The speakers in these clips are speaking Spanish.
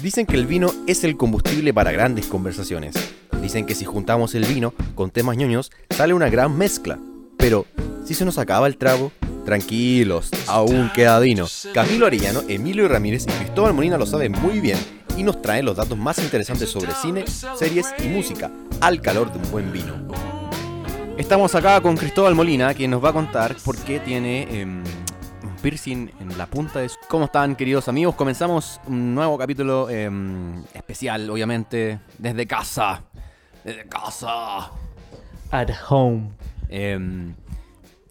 Dicen que el vino es el combustible para grandes conversaciones. Dicen que si juntamos el vino con temas ñoños, sale una gran mezcla. Pero, si se nos acaba el trago, tranquilos, aún queda vino. Camilo Arellano, Emilio Ramírez y Cristóbal Molina lo saben muy bien y nos traen los datos más interesantes sobre cine, series y música, al calor de un buen vino. Estamos acá con Cristóbal Molina, quien nos va a contar por qué tiene em, piercing en la punta de su... ¿Cómo están, queridos amigos? Comenzamos un nuevo capítulo em, especial, obviamente, desde casa. Desde casa. At home. Em,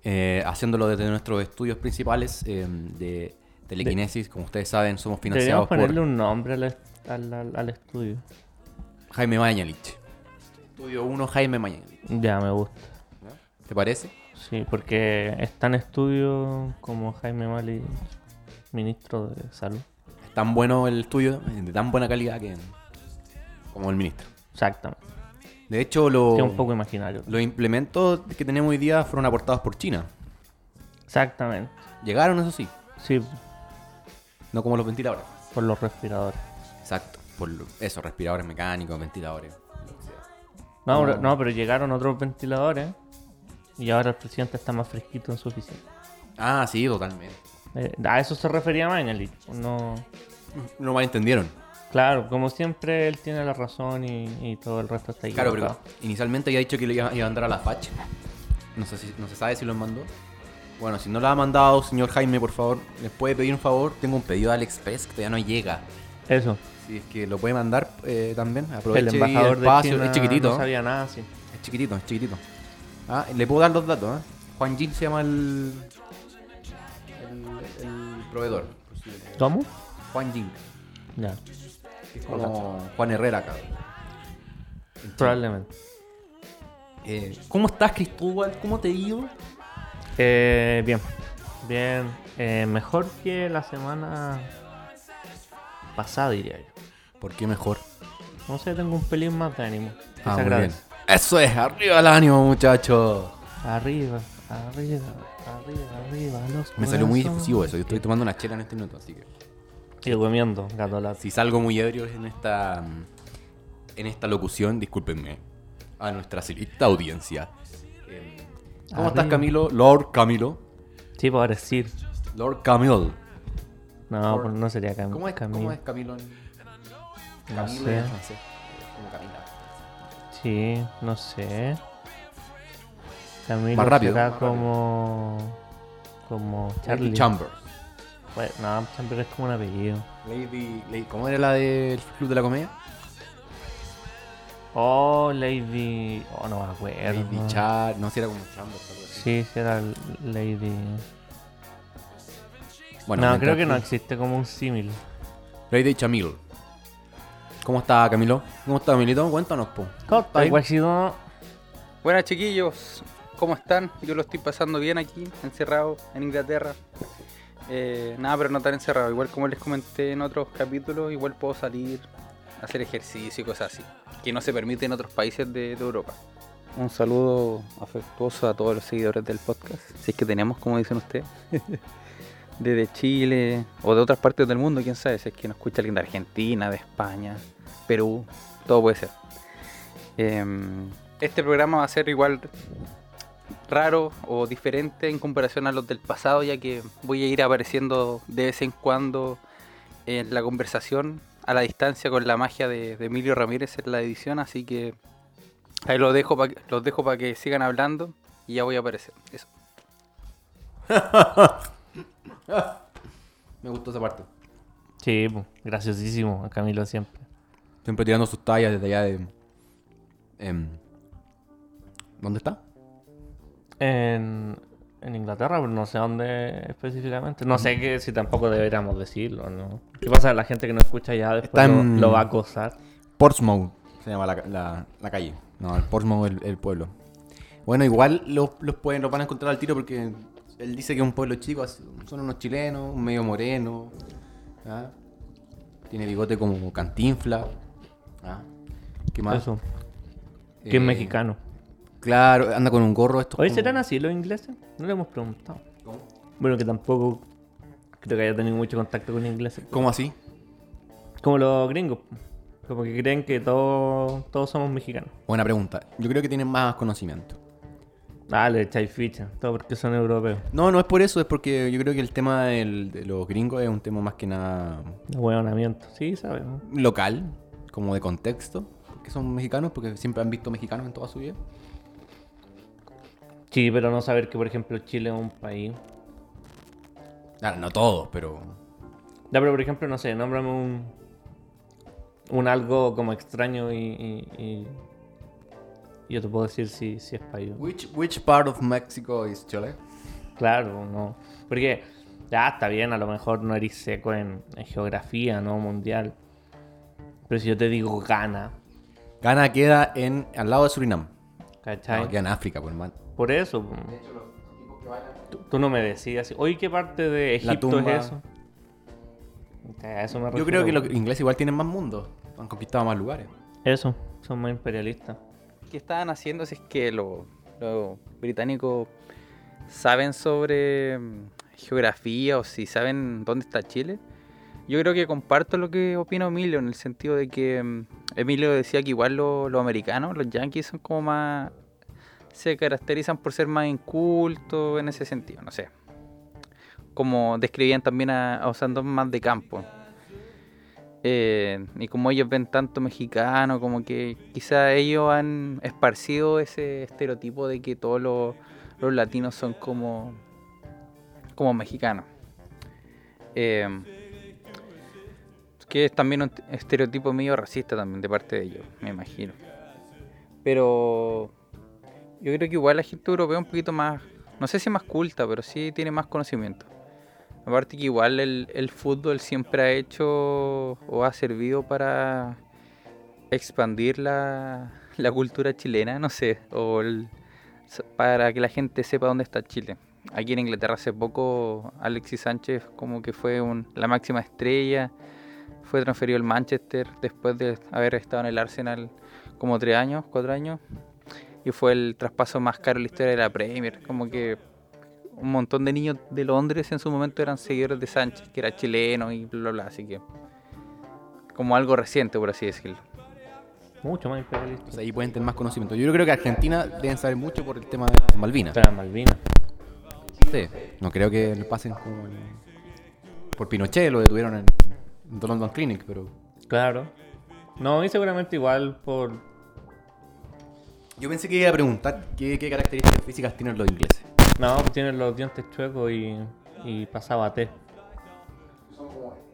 eh, haciéndolo desde nuestros estudios principales em, de telequinesis. Como ustedes saben, somos financiados ponerle por un nombre al, al- al estudio. Jaime Mañalich. Estudio 1, Jaime Mañalich. Ya, me gusta. ¿Te parece? Sí, porque es tan estudio como Jaime Mali, ministro de Salud. Es tan bueno el estudio, de tan buena calidad que como el ministro. Exactamente. De hecho, lo- un poco imaginario. los implementos que tenemos hoy día fueron aportados por China. Exactamente. Llegaron, eso sí, Sí, no como los ventiladores. por los respiradores. Exacto, por lo- eso, respiradores mecánicos, ventiladores. No, No. no, pero llegaron otros ventiladores y ahora el presidente está más fresquito en su oficina. Ah, sí, totalmente. Eh, a eso se refería Mañalich. No, No malentendieron. claro, como siempre él tiene la razón y, y todo el resto está Claro, equivocado. pero inicialmente había dicho que le iba, iba a mandar a la FACH. No sé si, no se sabe si lo mandó. Bueno, si no lo ha mandado, señor Jaime, por favor, ¿les puede pedir un favor? Tengo un pedido de AliExpress que todavía no llega. Eso. Si es que lo puede mandar eh, también, aproveche El embajador de espacio. China es chiquitito. no sabía nada, sí. Es chiquitito, es chiquitito. Ah, le puedo dar los datos, ¿eh? Juan Jin se llama el, el, el proveedor. ¿Cómo? Juan Jin. Ya, Es como Juan Herrera acá. probablemente. Eh, ¿Cómo estás, Cristóbal? ¿Cómo te ha ido? Eh, bien, bien. Eh, mejor que la semana pasada, diría yo. ¿Por qué mejor? No sé, tengo un pelín más de ánimo. que Ah, se muy agradece. bien. Eso es, arriba el ánimo, muchachos. Arriba, arriba, arriba, arriba. Los Me salió muy difusivo eso. Yo estoy tomando una chela en este minuto, así que. Y comiendo, gato lato. Si salgo muy ebrio en esta. En esta locución, discúlpenme. A nuestra selecta audiencia. Eh, ¿Cómo estás. Camilo? Lord Camilo. Sí, por decir. Lord Camilo. No, pues no sería Cam ¿Cómo es, Camilo. ¿Cómo es Camilo en No Camilo sé. en francés? Como Camila. Sí, no sé. Camilo Más rápido, será más rápido. como. Como Charlie. Lady Chambers. Bueno, no, Chamber es como un apellido. Lady, Lady- ¿Cómo era la del Club de la Comedia? Oh, Lady. Oh, no me acuerdo. Lady Char. No, si era como Chambers. Sí, sí, era Lady. Bueno, no, creo que no tú- existe como un símil. Lady Chamil. ¿Cómo está, Camilo? ¿Cómo está, Camilito? Cuéntanos, po. ¿Cómo está, guachito? Buenas chiquillos, ¿cómo están? Yo lo estoy pasando bien aquí, encerrado en Inglaterra. Eh, nada, pero no tan encerrado. Igual como les comenté en otros capítulos, igual puedo salir, hacer ejercicio y cosas así, que no se permite en otros países de, de Europa. Un saludo afectuoso a todos los seguidores del podcast, si es que tenemos, como dicen ustedes, desde Chile o de otras partes del mundo, quién sabe, si es que nos escucha alguien de Argentina, de España, Perú, todo puede ser. Em, este programa va a ser igual raro o diferente en comparación a los del pasado, ya que voy a ir apareciendo de vez en cuando en la conversación a la distancia con la magia de, de Emilio Ramírez en la edición, así que ahí los dejo para los dejo para que sigan hablando y ya voy a aparecer. Eso. Me gustó esa parte. Sí, graciosísimo, a Camilo siempre. Siempre tirando sus tallas desde allá de. em, ¿Dónde está? En, en Inglaterra, pero no sé dónde específicamente. No sé que si tampoco deberíamos decirlo, ¿no? ¿Qué pasa? La gente que no escucha ya después Está lo, en- lo va a acosar. Portsmouth se llama la, la- la calle. No, el Portsmouth el, el pueblo. Bueno, igual los, los pueden, los van a encontrar al tiro porque él dice que es un pueblo chico, así, son unos chilenos, un medio moreno. ¿ah? Tiene bigote como cantinfla. ¿Ah? ¿Qué más? Eso. Que es Eh, mexicano. Claro, anda con un gorro esto. ¿Hoy como- serán así los ingleses? No le hemos preguntado. ¿Cómo? Bueno, que tampoco creo que haya tenido mucho contacto con ingleses. ¿Cómo así? Como los gringos. Como que creen que todos, todos somos mexicanos. Buena pregunta. Yo creo que tienen más conocimiento. Ah, le echáis ficha. Todo porque son europeos. No, no es por eso, es porque yo creo que el tema del- de los gringos es un tema más que nada Hueonamiento. Sí, sabemos. local, como de contexto, porque son mexicanos, porque siempre han visto mexicanos en toda su vida. Sí, pero no saber que, por ejemplo, Chile es un país. Claro, no todos, pero Ya, pero por ejemplo, no sé, nómbrame un. Un algo como extraño y. y, yo te puedo decir si, si es país. Which, which part of Mexico is Chile? Claro, no. Porque ya está bien, a lo mejor no eres seco en, en geografía, ¿no? Mundial. Pero si yo te digo Ghana, Ghana queda en al lado de Surinam. ¿cachai? No, queda en África, por hermano. Por eso. po. Tú, tú no me decías, oye, ¿qué parte de La Egipto tumba. es eso? A eso me Yo creo que los ingleses igual tienen más mundo. Han conquistado más lugares. Eso, son más imperialistas. ¿Qué estaban haciendo si es que los los británicos saben sobre mm, geografía o si saben dónde está Chile? Yo creo que comparto lo que opina Emilio en el sentido de que mm, Emilio decía que igual lo- los americanos, los yankees son como más... se caracterizan por ser más incultos en ese sentido, no sé. Como describían también a, a Osando más de campo. Eh, y como ellos ven tanto mexicano, como que quizá ellos han esparcido ese estereotipo de que todos los, los latinos son como, como mexicanos. Eh, que es también un estereotipo medio racista también de parte de ellos, me imagino. Pero yo creo que igual la gente europea es un poquito más, no sé si más culta, pero sí tiene más conocimiento. Aparte que igual el, el fútbol siempre ha hecho o ha servido para expandir la, la cultura chilena, no sé, o el- para que la gente sepa dónde está Chile. Aquí en Inglaterra hace poco Alexis Sánchez como que fue un- la máxima estrella, fue transferido al Manchester después de haber estado en el Arsenal como tres años, cuatro años, y fue el traspaso más caro en la historia de la Premier, como que un montón de niños de Londres en su momento eran seguidores de Sánchez, que era chileno y bla bla bla, así que como algo reciente por así decirlo. Mucho más imperialistas. O sea, ahí pueden tener más conocimiento. Yo creo que Argentina deben saber mucho por el tema de Malvinas. Malvinas. Sí. No creo que le pasen como el- por Pinochet, lo detuvieron en The London Clinic, pero Claro. No, y seguramente igual por. yo pensé que iba a preguntar qué, qué características físicas tienen los ingleses. No, pues tienen los dientes chuecos y, y pasaba té.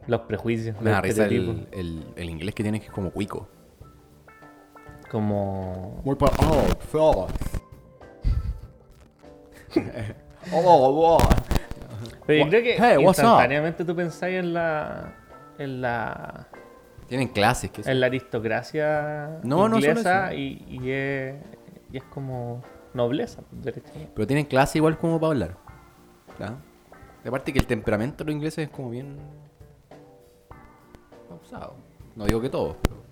Los prejuicios, Me los da risa el, el, el inglés que tiene que es como cuico. Como. Muy para... Oh, fellas. oh, wow. Pero yo creo que Hey, what's up? instantáneamente tú pensáis en la. En la. Tienen clases que en la aristocracia No, no inglesa eso. y, y es, y es como nobleza. Pero tienen clase igual como para hablar. ¿Ya? Y aparte que el temperamento de los ingleses es como bien... pausado. No digo que todos, pero...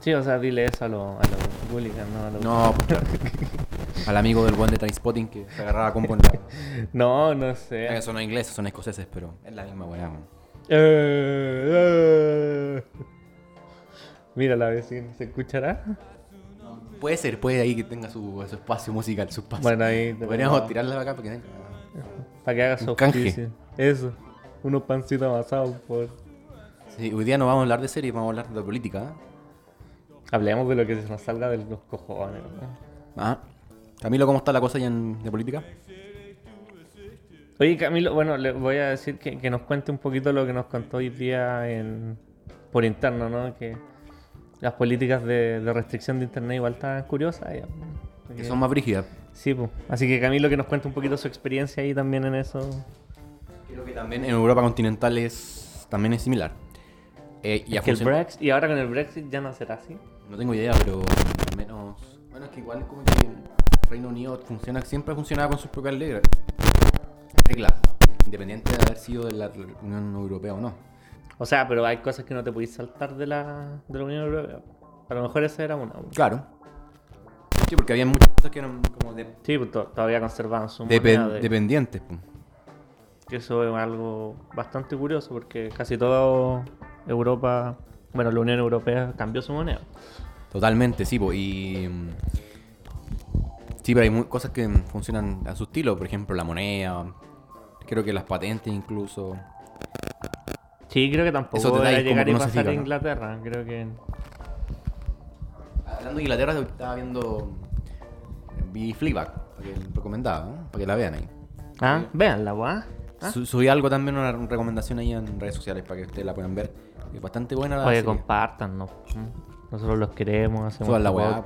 Sí, o sea, dile eso a los a los no a los... No, pues. Al amigo del buen de Trainspotting que se agarraba en la... No, no sé. Eh, Son ingleses, son escoceses, pero es la misma weá. Eh, eh. Mira la vecina, ¿se escuchará? Puede ser, puede ahí que tenga su, su espacio musical, su espacio. Bueno, ahí tenemos- Podríamos tirarla acá para que tenga... Para que haga Un su canje. auspicio. Eso. Unos pancitos amasados por. Sí, hoy día no vamos a hablar de series, vamos a hablar de política. ¿eh? Hablemos de lo que se nos salga de los cojones. ¿no? Ah. Camilo, ¿cómo está la cosa ya en, de política? Oye, Camilo, bueno, le voy a decir que, que nos cuente un poquito lo que nos contó hoy día en, por interno, ¿no? Que las políticas de, de restricción de internet igual están curiosas. ya. Que son más brígidas. Sí, pues. Así que Camilo que nos cuente un poquito su experiencia ahí también en eso. Creo que también en Europa continental es, también es similar. Eh, y Es que el Brexit, y ahora con el Brexit ya no será así. No tengo idea, pero al menos. Bueno, es que igual como que el Reino Unido funciona, siempre ha funcionado con sus propias reglas. Reglas. Independiente de haber sido de la Unión Europea o no. O sea, pero hay cosas que no te podéis saltar de la, de la Unión Europea. A lo mejor esa era una. Claro. Sí, porque había muchas cosas que eran como de- Sí, pues to- todavía conservaban su depen- moneda. de- dependientes. pues. que eso es algo bastante curioso porque casi todo Europa, bueno, la Unión Europea cambió su moneda. Totalmente, sí, po, y. mm, Sí, pero hay cosas que funcionan a su estilo, por ejemplo, la moneda. Creo que las patentes incluso. Sí, creo que tampoco detalles como llegar y no pasar a ¿no? Inglaterra. Creo que. Hablando de Inglaterra, estaba viendo. Vi Fleabag, para que recomendaba, ¿no? para que la vean ahí. Ah, véanla, weá. ¿Ah? Su- Subí algo también, una recomendación ahí en redes sociales para que ustedes la puedan ver. Es bastante buena la Oye, serie. compartan, ¿no? Nosotros los queremos, hacemos Suban la weá.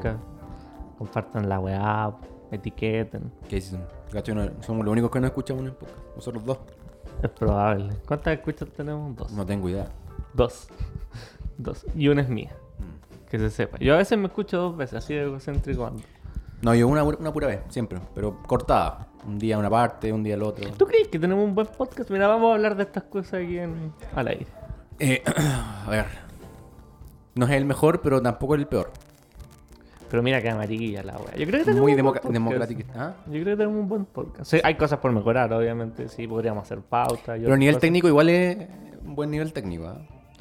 Compartan la weá, etiqueten. Que dicen, gacho, no- somos los únicos que no escuchamos en el podcast. Nosotros dos. Es probable. ¿Cuántas escuchas tenemos? Dos. No tengo idea. Dos. Dos. Y una es mía. Mm. Que se sepa. Yo a veces me escucho dos veces, así de egocéntrico ando. No, yo una, una pura vez, siempre. Pero cortada. Un día una parte, un día el otro. ¿Tú crees que tenemos un buen podcast? Mira, vamos a hablar de estas cosas aquí en, al aire. Eh, a ver. No es el mejor, pero tampoco es el peor. Pero mira que amarilla la weá. Yo creo que tenemos Muy un buen democa- podcast. democrático. ¿Ah? Yo creo que tenemos un buen podcast. Sí, hay cosas por mejorar, obviamente. Sí, podríamos hacer pautas. y Pero a nivel cosas. técnico igual es un buen nivel técnico. ¿ah?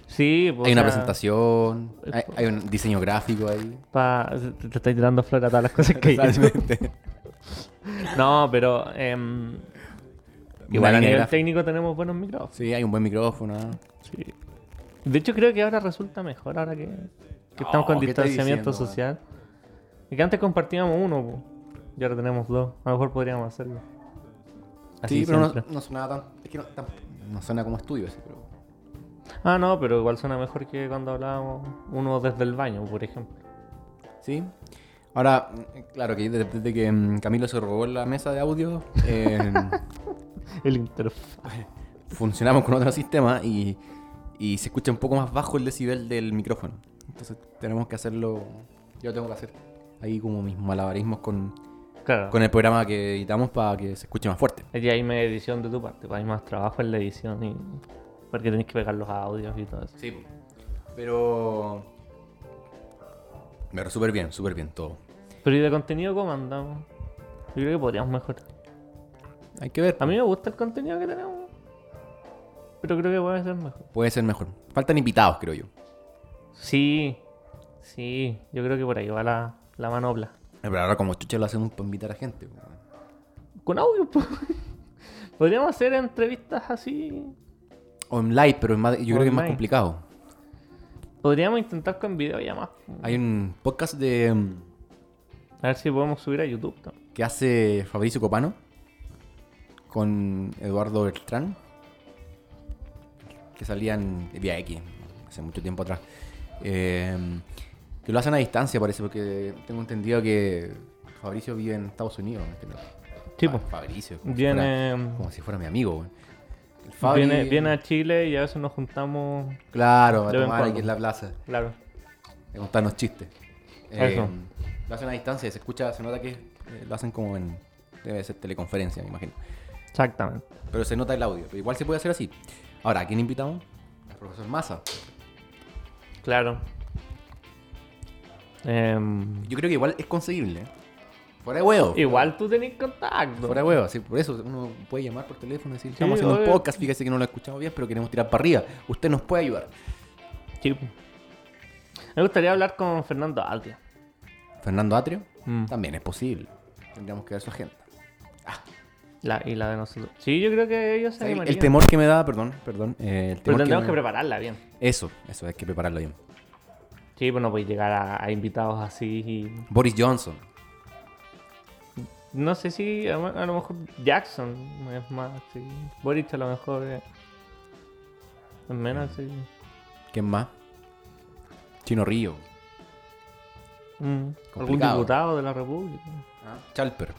Sí, pues, Hay o una sea, presentación, es hay, un diseño gráfico ahí. pa- te, te estáis tirando flores a todas las cosas que hay. No, pero. Una igual a nivel técnico tenemos buenos micrófonos. Sí, hay un buen micrófono. ¿ah? Sí. De hecho, creo que ahora resulta mejor, ahora que, que estamos con ¿qué estáis distanciamiento diciendo, social. Y que antes compartíamos uno, po. y ahora tenemos dos. A lo mejor podríamos hacerlo. Así Sí, pero no, no suena tan. Es que no, tan- no suena como estudio, así, pero. Ah, no, pero igual suena mejor que cuando hablábamos uno desde el baño, por ejemplo. Sí. Ahora, claro, que desde, desde que mm, Camilo se robó la mesa de audio, eh, El interfaz. funcionamos con otro sistema y, y se escucha un poco más bajo el decibel del micrófono. Entonces tenemos que hacerlo. Yo tengo que hacer ahí como mis malabarismos con, Claro. con el programa que editamos para que se escuche más fuerte. Y hay más edición de tu parte, pues hay más trabajo en la edición y. Porque tenés que pegar los audios y todo eso. Sí, pero. Pero súper bien, súper bien todo. Pero ¿y de contenido cómo andamos? Yo creo que podríamos mejorar. Hay que ver. A mí me gusta el contenido que tenemos. Pero creo que puede ser mejor. Puede ser mejor. Faltan invitados, creo yo. Sí, sí, yo creo que por ahí va la, la manopla. Pero ahora como chucha lo hacemos para invitar a gente. Con audio, pues. Podríamos hacer entrevistas así. Online, pero es más, yo creo que es más complicado. Podríamos intentar con video ya más. Hay un podcast de mm, A ver si podemos subir a YouTube. también. que hace Fabricio Copano con Eduardo Bertrán que salían en Vía X hace mucho tiempo atrás. Eh, que lo hacen a distancia, parece, porque tengo entendido que Fabricio vive en Estados Unidos. pues. Fabricio, como, Viene, si fuera, como si fuera mi amigo. viene, viene a Chile y a veces nos juntamos. Claro, a tomar aquí en la plaza. Claro. de contarnos chistes. Eso. Eh, lo hacen a distancia, se escucha, se nota que eh, lo hacen como en. Debe ser teleconferencia, me imagino. Exactamente. Pero se nota el audio. Pero igual se puede hacer así. Ahora, ¿a quién invitamos? Al profesor Massa. Claro. Em, Yo creo que igual es conseguible. ¿eh? Fuera de huevo. igual tú tenés contacto. Fuera de huevo, sí, por eso uno puede llamar por teléfono y decir, Sí, estamos haciendo un podcast, fíjese que no lo escuchamos bien, pero queremos tirar para arriba. Usted nos puede ayudar. Sí. Me gustaría hablar con Fernando Aldia. Fernando Atrio, Mm. también es posible. Tendríamos que ver su agenda. La, y la de nosotros. Sí, yo creo que ellos se El, animarían. el temor que me da, perdón, perdón. eh, el Pero temor tendremos que, me- prepararla bien. Eso, eso, hay que prepararlo bien. Sí, pues no podéis llegar a, a invitados así y... Boris Johnson. No sé si a, a lo mejor Jackson es más, sí. Boric a lo mejor es, es menos, sí. ¿Quién más? Chino Río. Mm, Algún diputado de la República. Chalper.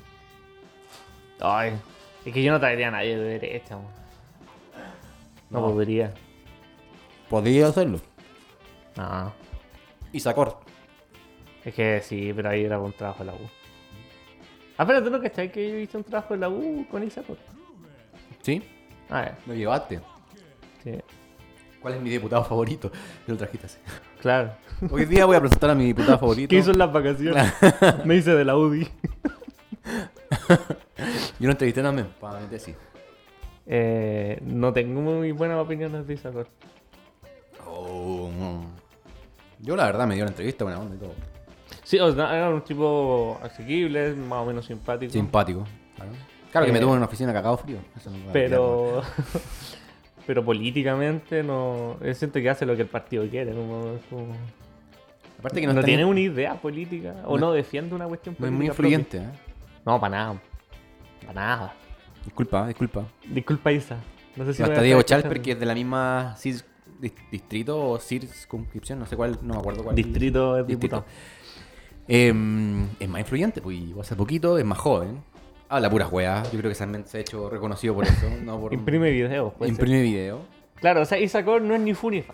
Ay, es que yo no traería a nadie de derecha. man. No, No. podría. Podría hacerlo. No. Y Sacor. Es que sí, pero ahí era un trabajo de la U. Ah, pero tú no cachai que yo hice un trabajo de la U con Isacor. ¿Sí? Ah, ya. Lo llevaste. Sí, ¿Cuál es mi diputado favorito? Y lo trajiste así. claro. Hoy día voy a presentar a mi diputado favorito. ¿Qué hizo en las vacaciones? Me hice de la UDI. Yo lo entrevisté también, para mi tesis. Eh, no tengo muy buenas opiniones de Isacor. Oh. Yo la verdad me dio la entrevista, buena onda y todo. Sí, o sea, era un tipo asequible, más o menos simpático. Simpático. Claro, Claro que me Eh, tuvo en una oficina cagado frío. Eso no pero pero políticamente no él siente que hace lo que el partido quiere como, como-. Aparte que no, no, tiene una idea política o No- no, defiende una cuestión no es política muy propia. influyente, ¿eh? no para nada para nada Disculpa, disculpa. disculpa Isa no sé si Hasta Diego. Chalper, que es de la misma distrito o circunscripción, no sé cuál, no me acuerdo cuál. distrito de Distrito. Em, es más influyente, pues hace poquito, es más joven. Habla puras weas. Yo creo que también se ha hecho reconocido por eso. No por, imprime videos puede ser. Imprime video. claro o sea Isacor no es ni funifa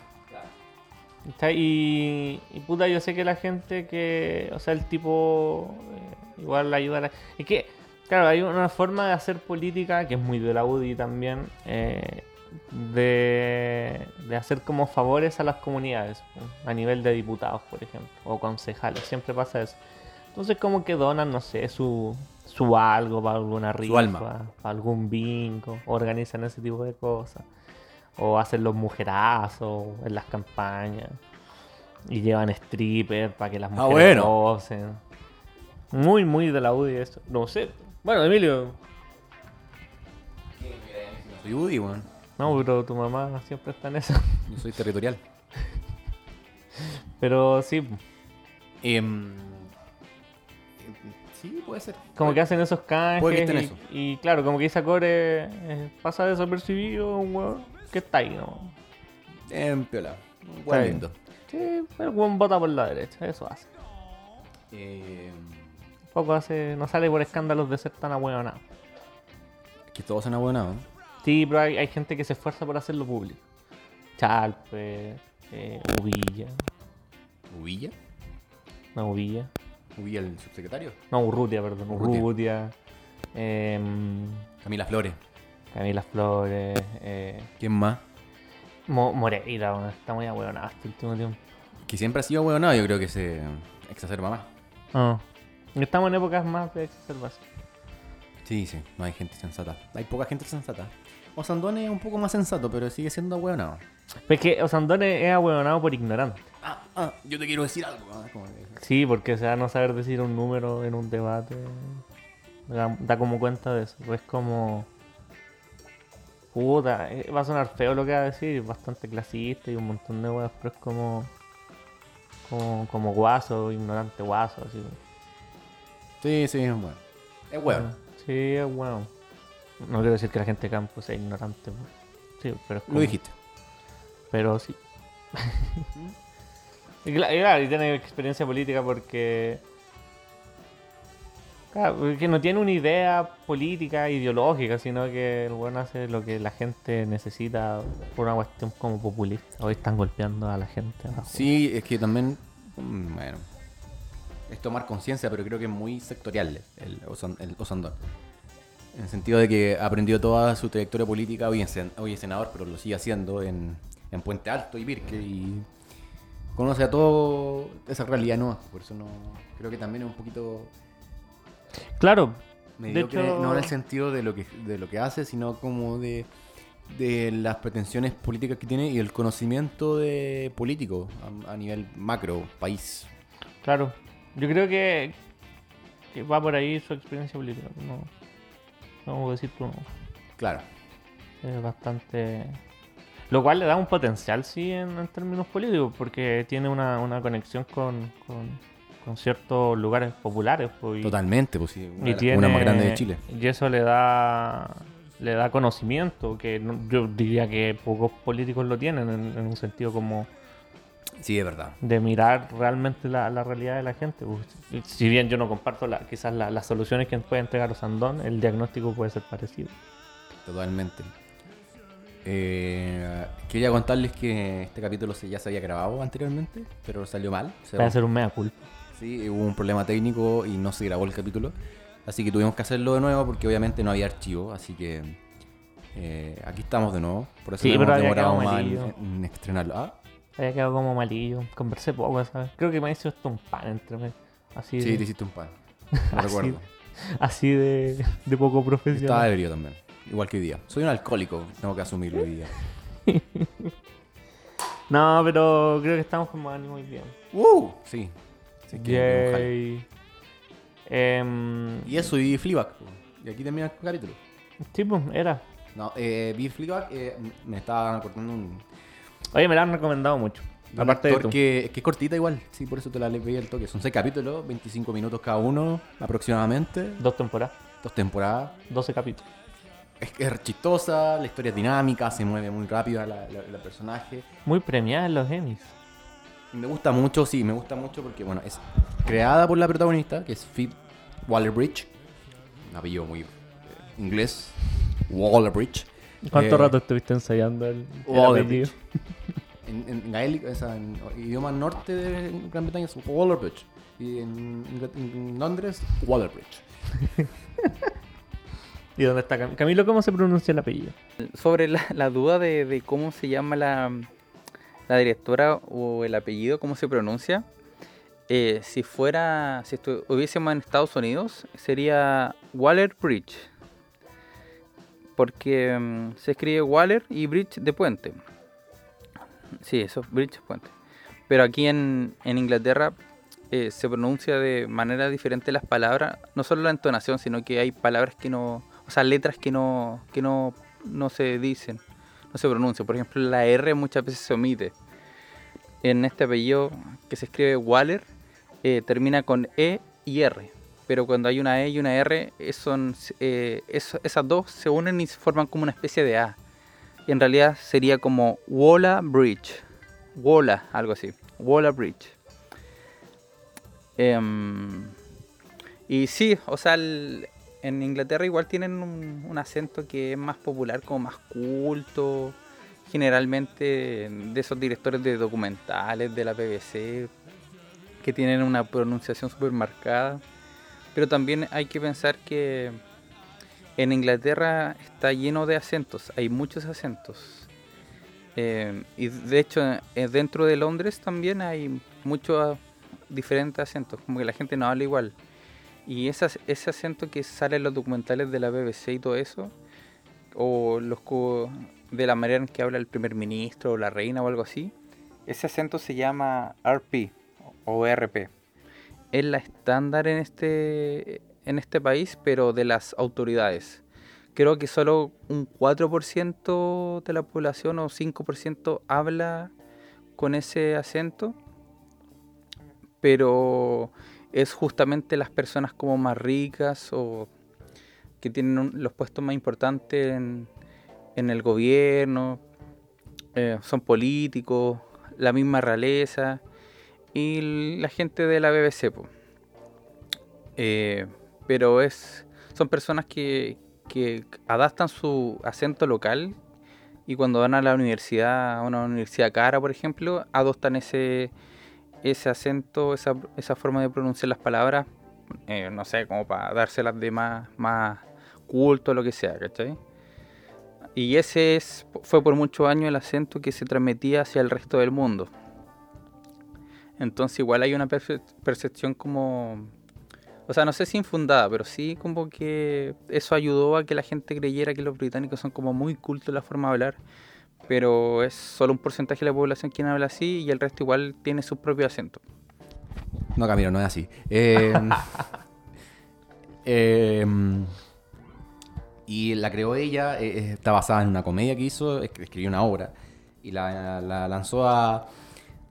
¿Está? Y, y puta, yo sé que la gente que, o sea, el tipo eh, igual le ayuda a la... Es que, claro, hay una forma de hacer política que es muy de la UDI también, eh, de, de hacer como favores a las comunidades, a nivel de diputados, por ejemplo, o concejales, siempre pasa eso. Entonces como que donan, no sé, su, su algo para alguna rifa, alma. para algún bingo, organizan ese tipo de cosas. O hacen los mujerazos en las campañas. Y llevan stripper para que las Ah, mujeres bueno. gocen. Muy, muy de la UDI eso. No sé. Bueno, Emilio. Soy UDI, weón. No, pero tu mamá siempre está en eso. Yo soy territorial. Pero sí, Em, sí, puede ser. como que hacen esos canjes. Puede que esté en y, eso. y claro, como que Isacore eh, pasa desapercibido, un weón que está ahí, ¿no? Em, piola. Un weón lindo. Sí, el weón vota por la derecha, eso hace. Em, Poco hace, no sale por escándalos de ser tan ahueonado. que todos son abuenados. Sí, pero hay, hay gente que se esfuerza por hacerlo público. Chalpe, eh, Uvilla, ¿Uvilla? no Uvilla, ¿Uvilla el subsecretario? no Urrutia, perdón, Urrutia. Urrutia, em, Camila Flores. Camila Flores, eh, ¿Quién más? Mo- Moreira, bueno, está muy ahueonado este último tiempo. Que siempre ha sido abuelonado, yo creo que se exacerba más. Ah. Estamos en épocas más de exacerbación. Sí, sí, no hay gente sensata. Hay poca gente sensata. Osandón es un poco más sensato, pero sigue siendo abuelonado. Pero es que Osandone es ahueonado por ignorante. Ah, ah, yo te quiero decir algo. ah, como que- Sí, porque se va a no saber decir un número en un debate. Da, da como cuenta de eso. Pues como. Puta, eh, va a sonar feo lo que va a decir, es bastante clasista y un montón de weas, pero es como. Como, como guaso, ignorante guaso, así. Sí, sí, es bueno. Es bueno. Sí, es bueno. No quiero decir que la gente de campo sea ignorante. pues. Sí, pero es como- Lo dijiste. Pero sí. y cla- y claro, y tiene experiencia política porque. Claro, porque no tiene una idea política, ideológica, sino que el bueno hace lo que la gente necesita por una cuestión como populista. Hoy están golpeando a la gente. abajo. Sí, es que también. mm, Bueno. Es tomar conciencia, pero creo que es muy sectorial el, Osan- el Osandón. En el sentido de que aprendió toda su trayectoria política, hoy hoy es senador, pero lo sigue haciendo en, en Puente Alto y Pirque. Y conoce a todo esa realidad nueva. Por eso no. Creo que también es un poquito. Claro, mediocre, hecho- no en el sentido de lo que, de lo que hace, sino como de, de las pretensiones políticas que tiene y el conocimiento de político a, a nivel macro, país. claro. Yo creo que, que va por ahí su experiencia política. No, voy a decir tú no. Claro. Es bastante. Lo cual le da un potencial, sí, en, en términos políticos, porque tiene una, una conexión con, con, con ciertos lugares populares. pues, y- Totalmente, pues sí, una y tiene- más de Chile. Y eso le da le da conocimiento, que no- yo diría que pocos políticos lo tienen, en, en un sentido como Sí, es verdad. de mirar realmente la, la realidad de la gente. pues. Si bien yo no comparto la- quizás la- las soluciones que puede entregar Osandón, el diagnóstico puede ser parecido. Totalmente. Eh, quería contarles que este capítulo se- ya se había grabado anteriormente, pero salió mal. O sea, Va a ser un mea culpa. Sí, hubo un problema técnico y no se grabó el capítulo. Así que tuvimos que hacerlo de nuevo porque obviamente no había archivo. Así que eh, aquí estamos de nuevo. Por eso Sí, pero hemos demorado más en, en estrenarlo. Ah, Había quedado como malillo. Conversé poco, ¿sabes? Creo que me hizo esto un pan entre medio. Así sí, de, te hiciste un pan. No Así recuerdo. así de, de poco Estaba profesional. ebrio también. Igual que hoy día. Soy un alcohólico, tengo que asumirlo hoy día. No, pero creo que estamos con más ánimo hoy día. ¡Uh! Sí. Sí, que-. Em, Y eso, y Fleabag. Y aquí termina el capítulo. sí, pues, era. No, eh, vi Fleabag, eh, me estaba acordando un, Oye, me la han recomendado mucho. Aparte de tú. que, que es cortita igual. Sí, por eso te la leí el toque. Son seis capítulos, 25 minutos cada uno, aproximadamente. Dos temporadas, Dos temporadas. 12 capítulos. Es, es chistosa, la historia es dinámica, se mueve muy rápido la, la- la personaje. Muy premiada en los Emmys. Y Me gusta mucho, sí, me gusta mucho porque, bueno, es creada por la protagonista, que es Phoebe Waller-Bridge. Un apellido muy eh, inglés. Waller-Bridge. ¿Cuánto Eh, rato estuviste ensayando el, el Waller-Bridge. apellido? En, en gaélico, o sea, en idioma norte de Gran Bretaña es Waller-Bridge. Y en, en Londres, Waller-Bridge. ¿Y dónde está Cam- Camilo? ¿Cómo se pronuncia el apellido? Sobre la, la duda de, de cómo se llama la, la directora o el apellido, cómo se pronuncia, eh, si fuera, si estuviésemos en Estados Unidos, sería Waller Bridge. Porque mm, se escribe Waller y Bridge de puente. Sí, eso, Bridge puente. Pero aquí en, en Inglaterra eh, se pronuncia de manera diferente las palabras, no solo la entonación, sino que hay palabras que no, o sea, letras que no, que no, no se dicen, no se pronuncian. Por ejemplo, la R muchas veces se omite. En este apellido que se escribe Waller, eh, termina con E y R. Pero cuando hay una E y una R, es- son, eh, eso- esas dos se unen y se forman como una especie de A. Y en realidad sería como Walla Bridge. Walla, algo así. Walla Bridge. Em, y sí, o sea, en Inglaterra igual tienen un, un acento que es más popular, como más culto. Generalmente de esos directores de documentales de la BBC que tienen una pronunciación súper marcada. Pero también hay que pensar que en Inglaterra está lleno de acentos, hay muchos acentos. Eh, y de hecho, eh, dentro de Londres también hay muchos diferentes acentos, como que la gente no habla igual. Y ese, ac- ese acento que sale en los documentales de la BBC y todo eso, o los de la manera en que habla el primer ministro o la reina o algo así, ese acento se llama RP o RP. Es la estándar en este, en este país, pero de las autoridades. Creo que solo un 4% de la población o 5% habla con ese acento, pero es justamente las personas como más ricas o que tienen los puestos más importantes en, el gobierno, eh, son políticos, la misma realeza y la gente de la BBC. Eh, pero es son personas que, que adaptan su acento local y cuando van a la universidad, a una universidad cara, por ejemplo, adoptan ese, ese acento, esa, esa forma de pronunciar las palabras, eh, no sé, como para dárselas de más, más culto, lo que sea, ¿cachai? Y ese es, fue por muchos años el acento que se transmitía hacia el resto del mundo. Entonces igual hay una perce- percepción como... O sea, no sé si infundada, pero sí como que eso ayudó a que la gente creyera que los británicos son como muy cultos en la forma de hablar. Pero es solo un porcentaje de la población quien habla así y el resto igual tiene su propio acento. No, Camilo, no es así. Eh, em, y la creó ella, eh, eh, está basada en una comedia que hizo, es- escribió una obra y la, la lanzó a,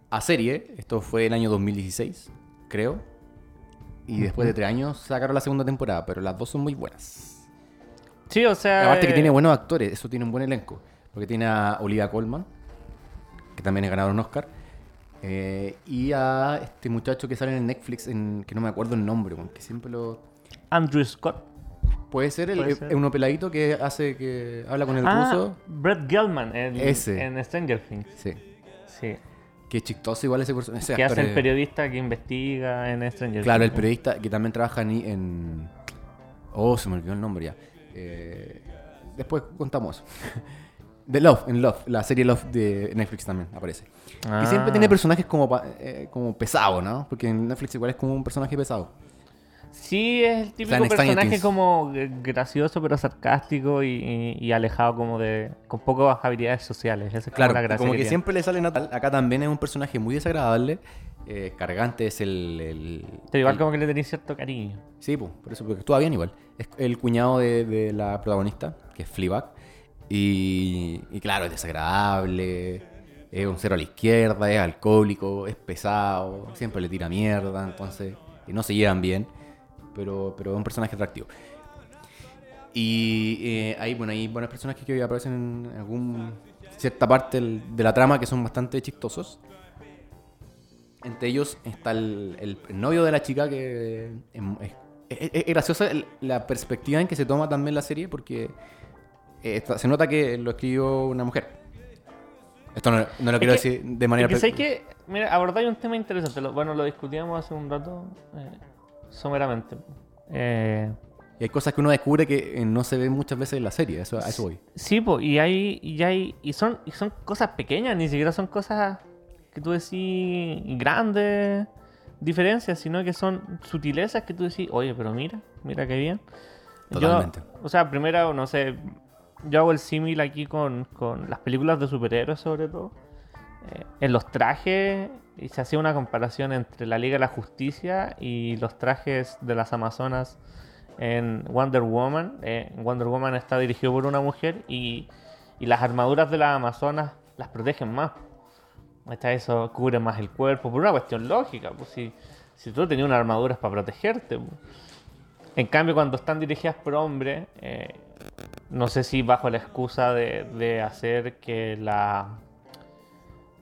a serie. Esto fue el año 2016, creo. Y después de tres años sacaron la segunda temporada, pero las dos son muy buenas. Sí, o sea. Aparte que eh, tiene buenos actores, eso tiene un buen elenco. Porque tiene a Olivia Colman, que también es ganador un Oscar. eh, y a este muchacho que sale en Netflix, en, que no me acuerdo el nombre, que siempre lo... Andrew Scott. Puede ser el, Puede ser. uno peladito que hace que habla con el ah, ruso. Brett Gelman en, Ese. en Stranger Things. Sí. Sí. Que chistoso igual ese personaje. ese Que hace el es- periodista que investiga en Stranger Claro, el periodista que también trabaja en... en- Oh, se me olvidó el nombre ya. Eh, después contamos. The Love, en Love, la serie Love de Netflix también aparece. Que siempre Ah. tiene personajes como, eh, como pesados, ¿no? Porque en Netflix igual es como un personaje pesado. Sí, es el típico personaje como gracioso pero sarcástico y, y- y alejado como de... con pocas habilidades sociales. Esa es como Claro, la gracia como que, siempre le sale natural. Acá también es un personaje muy desagradable. Eh, cargante es el. el- Pero igual el- como que le tenéis cierto cariño. Sí, pues, por eso, porque actúa bien igual. Es el cuñado de, de la protagonista, que es Fleabag. Y, y claro, es desagradable. Es un cero a la izquierda, es alcohólico, es pesado, siempre le tira mierda, entonces. Y no se llevan bien. Pero, pero es un personaje atractivo. Y eh, hay, bueno, hay buenos personajes que aparecen en algún cierta parte de la trama que son bastante chistosos. Entre ellos está el, el- el novio de la chica que es, es- es graciosa la perspectiva en que se toma también la serie porque eh, se nota que lo escribió una mujer. Esto no, no lo quiero decir de manera... Es que, que, mira, abordáis un tema interesante. Lo- bueno, lo discutíamos hace un rato eh, someramente. Eh, Y hay cosas que uno descubre que eh, no se ven muchas veces en la serie, eso, a eso voy. sí, po, y hay, y hay, y son, y son cosas pequeñas, ni siquiera son cosas que tú decís grandes diferencias, sino que son sutilezas que tú decís, oye, pero mira, mira qué bien. Yo- Totalmente. o sea, primero, no sé, yo hago el símil aquí con, con las películas de superhéroes sobre todo. Eh, en los trajes, y se hacía una comparación entre la Liga de la Justicia y los trajes de las Amazonas en Wonder Woman. Eh, Wonder Woman está dirigido por una mujer y, y las armaduras de las Amazonas las protegen más. Está eso, cubre más el cuerpo, por una cuestión lógica. Pues si, si tú tenías una armadura es para protegerte. pues. En cambio, cuando están dirigidas por hombres, eh, no sé si bajo la excusa de, de hacer que la,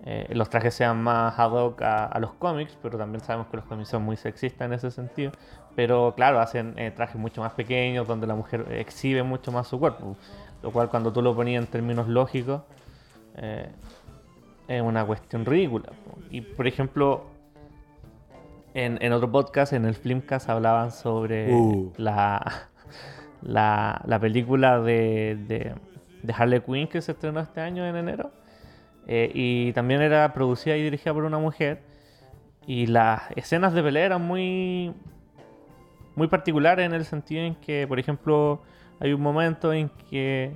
eh, los trajes sean más ad hoc a, a los cómics, pero también sabemos que los cómics son muy sexistas en ese sentido. Pero claro, hacen eh, trajes mucho más pequeños donde la mujer exhibe mucho más su cuerpo. Lo cual cuando tú lo ponías en términos lógicos eh, es una cuestión ridícula. Y por ejemplo, en, en otro podcast, en el Flimcast, hablaban sobre Uh. la, la, la película de, de, de Harley Quinn que se estrenó este año en enero. Eh, y también era producida y dirigida por una mujer. Y las escenas de pelea eran muy, muy particulares en el sentido en que, por ejemplo, hay un momento en que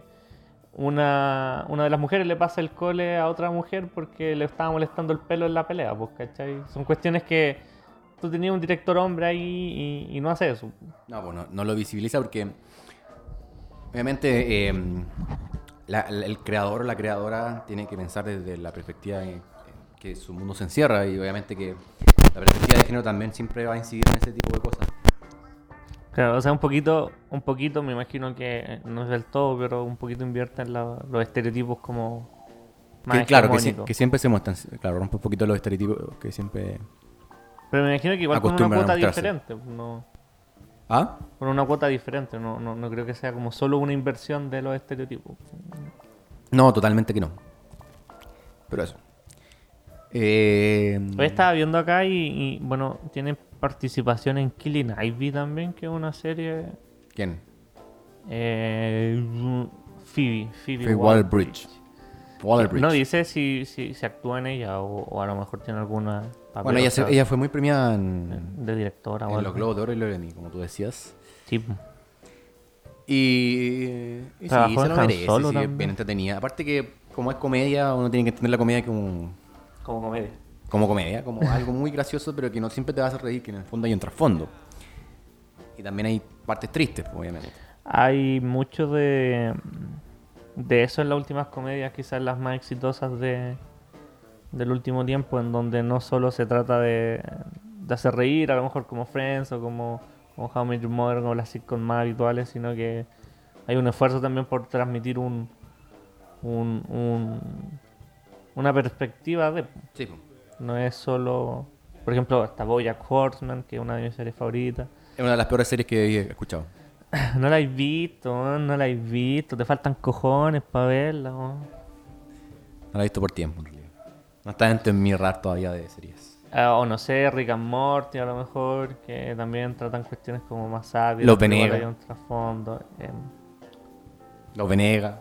una, una de las mujeres le pasa el cole a otra mujer porque le estaba molestando el pelo en la pelea, pues, ¿cachai? Son cuestiones que tú tenías un director hombre ahí y, no hace eso. No, pues no, no lo visibiliza porque obviamente eh, la- el creador o la creadora tiene que pensar desde la perspectiva en que su mundo se encierra y obviamente que la perspectiva de género también siempre va a incidir en ese tipo de cosas. Claro, o sea, un poquito, un poquito, me imagino que no es del todo, pero un poquito invierte en la- los estereotipos como más Que, claro, que, siempre se muestran, claro, rompe un poquito los estereotipos que siempre... Pero me imagino que igual con una cuota diferente, no, ¿Ah? con una cuota diferente, no, no, no creo que sea como solo una inversión de los estereotipos. No, totalmente que no. Pero eso. Eh, Hoy estaba viendo acá y, y, bueno, tiene participación en Killing Ivy también, que es una serie. ¿Quién? Eh, Phoebe, Phoebe Fue Waller-Bridge. No dice si, si, si actúa en ella o, o a lo mejor tiene alguna bueno, ella, o sea, se- ella fue muy premiada en, de directora en los Globos de Oro y los Emmy, como tú decías. Sí. Y, y Trabajó sí, se lo merece, Solo sí, bien entretenida. Aparte que como es comedia, uno tiene que entender la comedia como, Como comedia. como comedia, como algo muy gracioso, pero que no siempre te vas a reír, que en el fondo hay un trasfondo. Y también hay partes tristes, pues, obviamente. Hay mucho de, de eso en las últimas comedias, quizás las más exitosas de, del último tiempo, en donde no solo se trata de, de hacer reír, a lo mejor como Friends o como, como How I Met Your Mother, como las sitcoms más habituales, sino que hay un esfuerzo también por transmitir un, un, un- una perspectiva de... Sí. No es solo... Por ejemplo, está Bojack Horseman, que es una de mis series favoritas. Es una de las peores series que he escuchado. No la he visto, no la he visto. Te faltan cojones para verla. No la he visto por tiempo. No está dentro en mi radar todavía de series. Ah, o no sé, Rick and Morty a lo mejor, que también tratan cuestiones como más sátiras. Los Venegas. Hay un trasfondo. em, Los Venegas.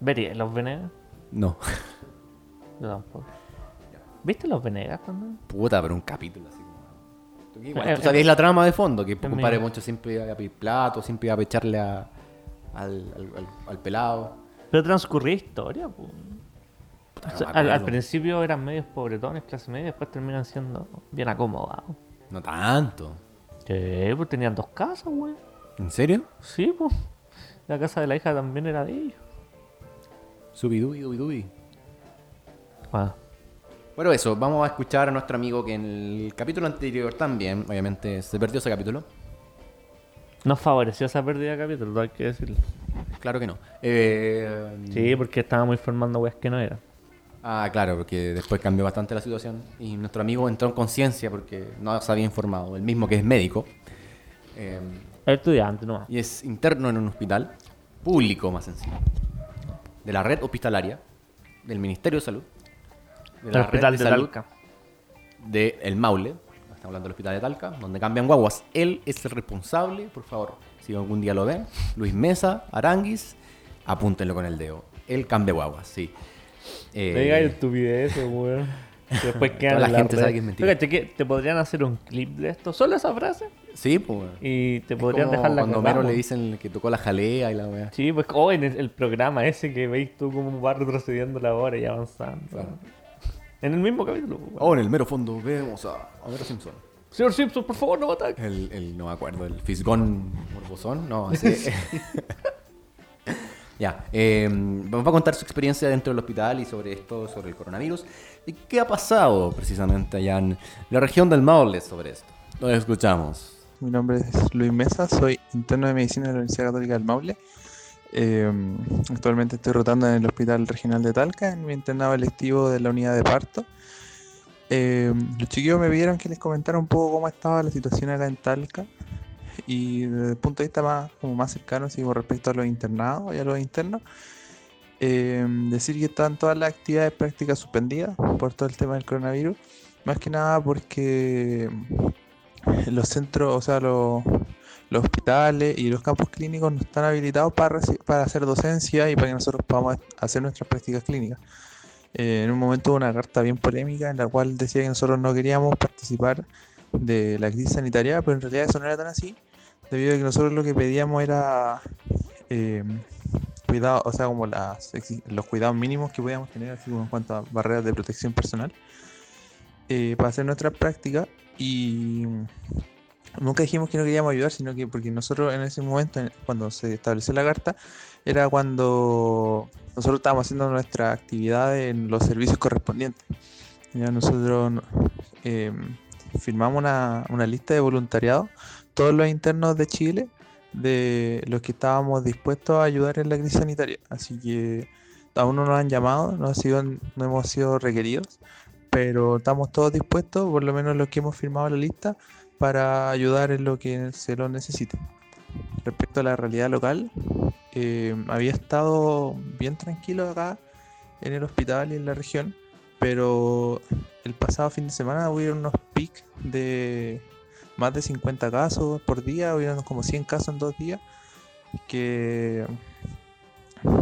¿Vería los Venegas? No. Yo tampoco. ¿Viste los Venegas cuando? Puta, pero un capítulo así como. Igual, Eh, tú sabías la trama de fondo, que compadre. Moncho siempre iba a pedir plato, siempre iba a echarle a- al, al- al- al pelado. Pero transcurría historia. O sea, me al, principio eran medios pobretones, clase media, después terminan siendo bien acomodados. No tanto. Sí, pues tenían dos casas, güey. ¿En serio? Sí, pues. La casa de la hija también era de ellos. Subidubi, dubidubi. Ah, Bueno, eso, vamos a escuchar a nuestro amigo que en el capítulo anterior también, obviamente, se perdió ese capítulo. Nos favoreció esa pérdida de capítulo, hay que decirlo. Claro que no. Eh, Sí, porque estábamos informando weas que no eran. Ah, claro, porque después cambió bastante la situación y nuestro amigo entró en conciencia porque no se había informado, el mismo que es médico eh, estudiante, no. y es interno en un hospital público más encima, de la red hospitalaria, del Ministerio de Salud, de El hospital de salud Talca. de El Maule, estamos hablando del hospital de Talca, donde cambian guaguas. Él es el responsable, por favor, si algún día lo ven, Luis Mesa, Aranguis, apúntenlo con el dedo. Él cambia guaguas, sí. Eh, digas estupidez, weón. Después quedan la en gente sabe red. que es mentira. Que te podrían hacer un clip de esto, solo esa frase, Sí, pues. y te Es podrían como dejar la cuando Homero le dicen que tocó la jalea y la weá. Sí, pues oh, en el, el programa ese que veis tú cómo va retrocediendo la hora y avanzando. Claro. En el mismo capítulo. weón. Oh, en el mero fondo vemos a Homero Simpson. Señor Simpson, por favor, no me ataque. El, el- no me acuerdo, el Fisgón Morbosón, no, así. ya, eh, vamos a contar su experiencia dentro del hospital y sobre esto, sobre el coronavirus. ¿Y qué ha pasado precisamente allá en la región del Maule sobre esto? Lo escuchamos. Mi nombre es Luis Mesa, soy interno de medicina de la Universidad Católica del Maule. Eh, actualmente estoy rotando en el Hospital Regional de Talca, en mi internado electivo de la unidad de parto. Eh, los chiquillos me pidieron que les comentara un poco cómo estaba la situación acá en Talca y desde el punto de vista más, como más cercano, así, con respecto a los internados y a los internos. eh, decir que están todas las actividades prácticas suspendidas por todo el tema del coronavirus, más que nada porque los centros, o sea, los, los hospitales y los campos clínicos no están habilitados para, para hacer docencia y para que nosotros podamos hacer nuestras prácticas clínicas. Eh, en un momento hubo una carta bien polémica en la cual decía que nosotros no queríamos participar de la crisis sanitaria, pero en realidad eso no era tan así, debido a que nosotros lo que pedíamos era eh, cuidado, o sea, como las, los cuidados mínimos que podíamos tener, así como en cuanto a barreras de protección personal, eh, para hacer nuestras prácticas y nunca dijimos que no queríamos ayudar, sino que porque nosotros en ese momento, en- cuando se estableció la carta, era cuando nosotros estábamos haciendo nuestra actividad en los servicios correspondientes. Ya nosotros no- em, firmamos una, una lista de voluntariado, todos los internos de Chile, de los que estábamos dispuestos a ayudar en la crisis sanitaria. Así que aún no nos han llamado, no, ha sido, no hemos sido requeridos, pero estamos todos dispuestos, por lo menos los que hemos firmado la lista, para ayudar en lo que se lo necesite. Respecto a la realidad local, eh, había estado bien tranquilo acá en el hospital y en la región, pero el pasado fin de semana hubieron unos pics de más de 50 casos por día, hubieron como 100 casos en dos días, que,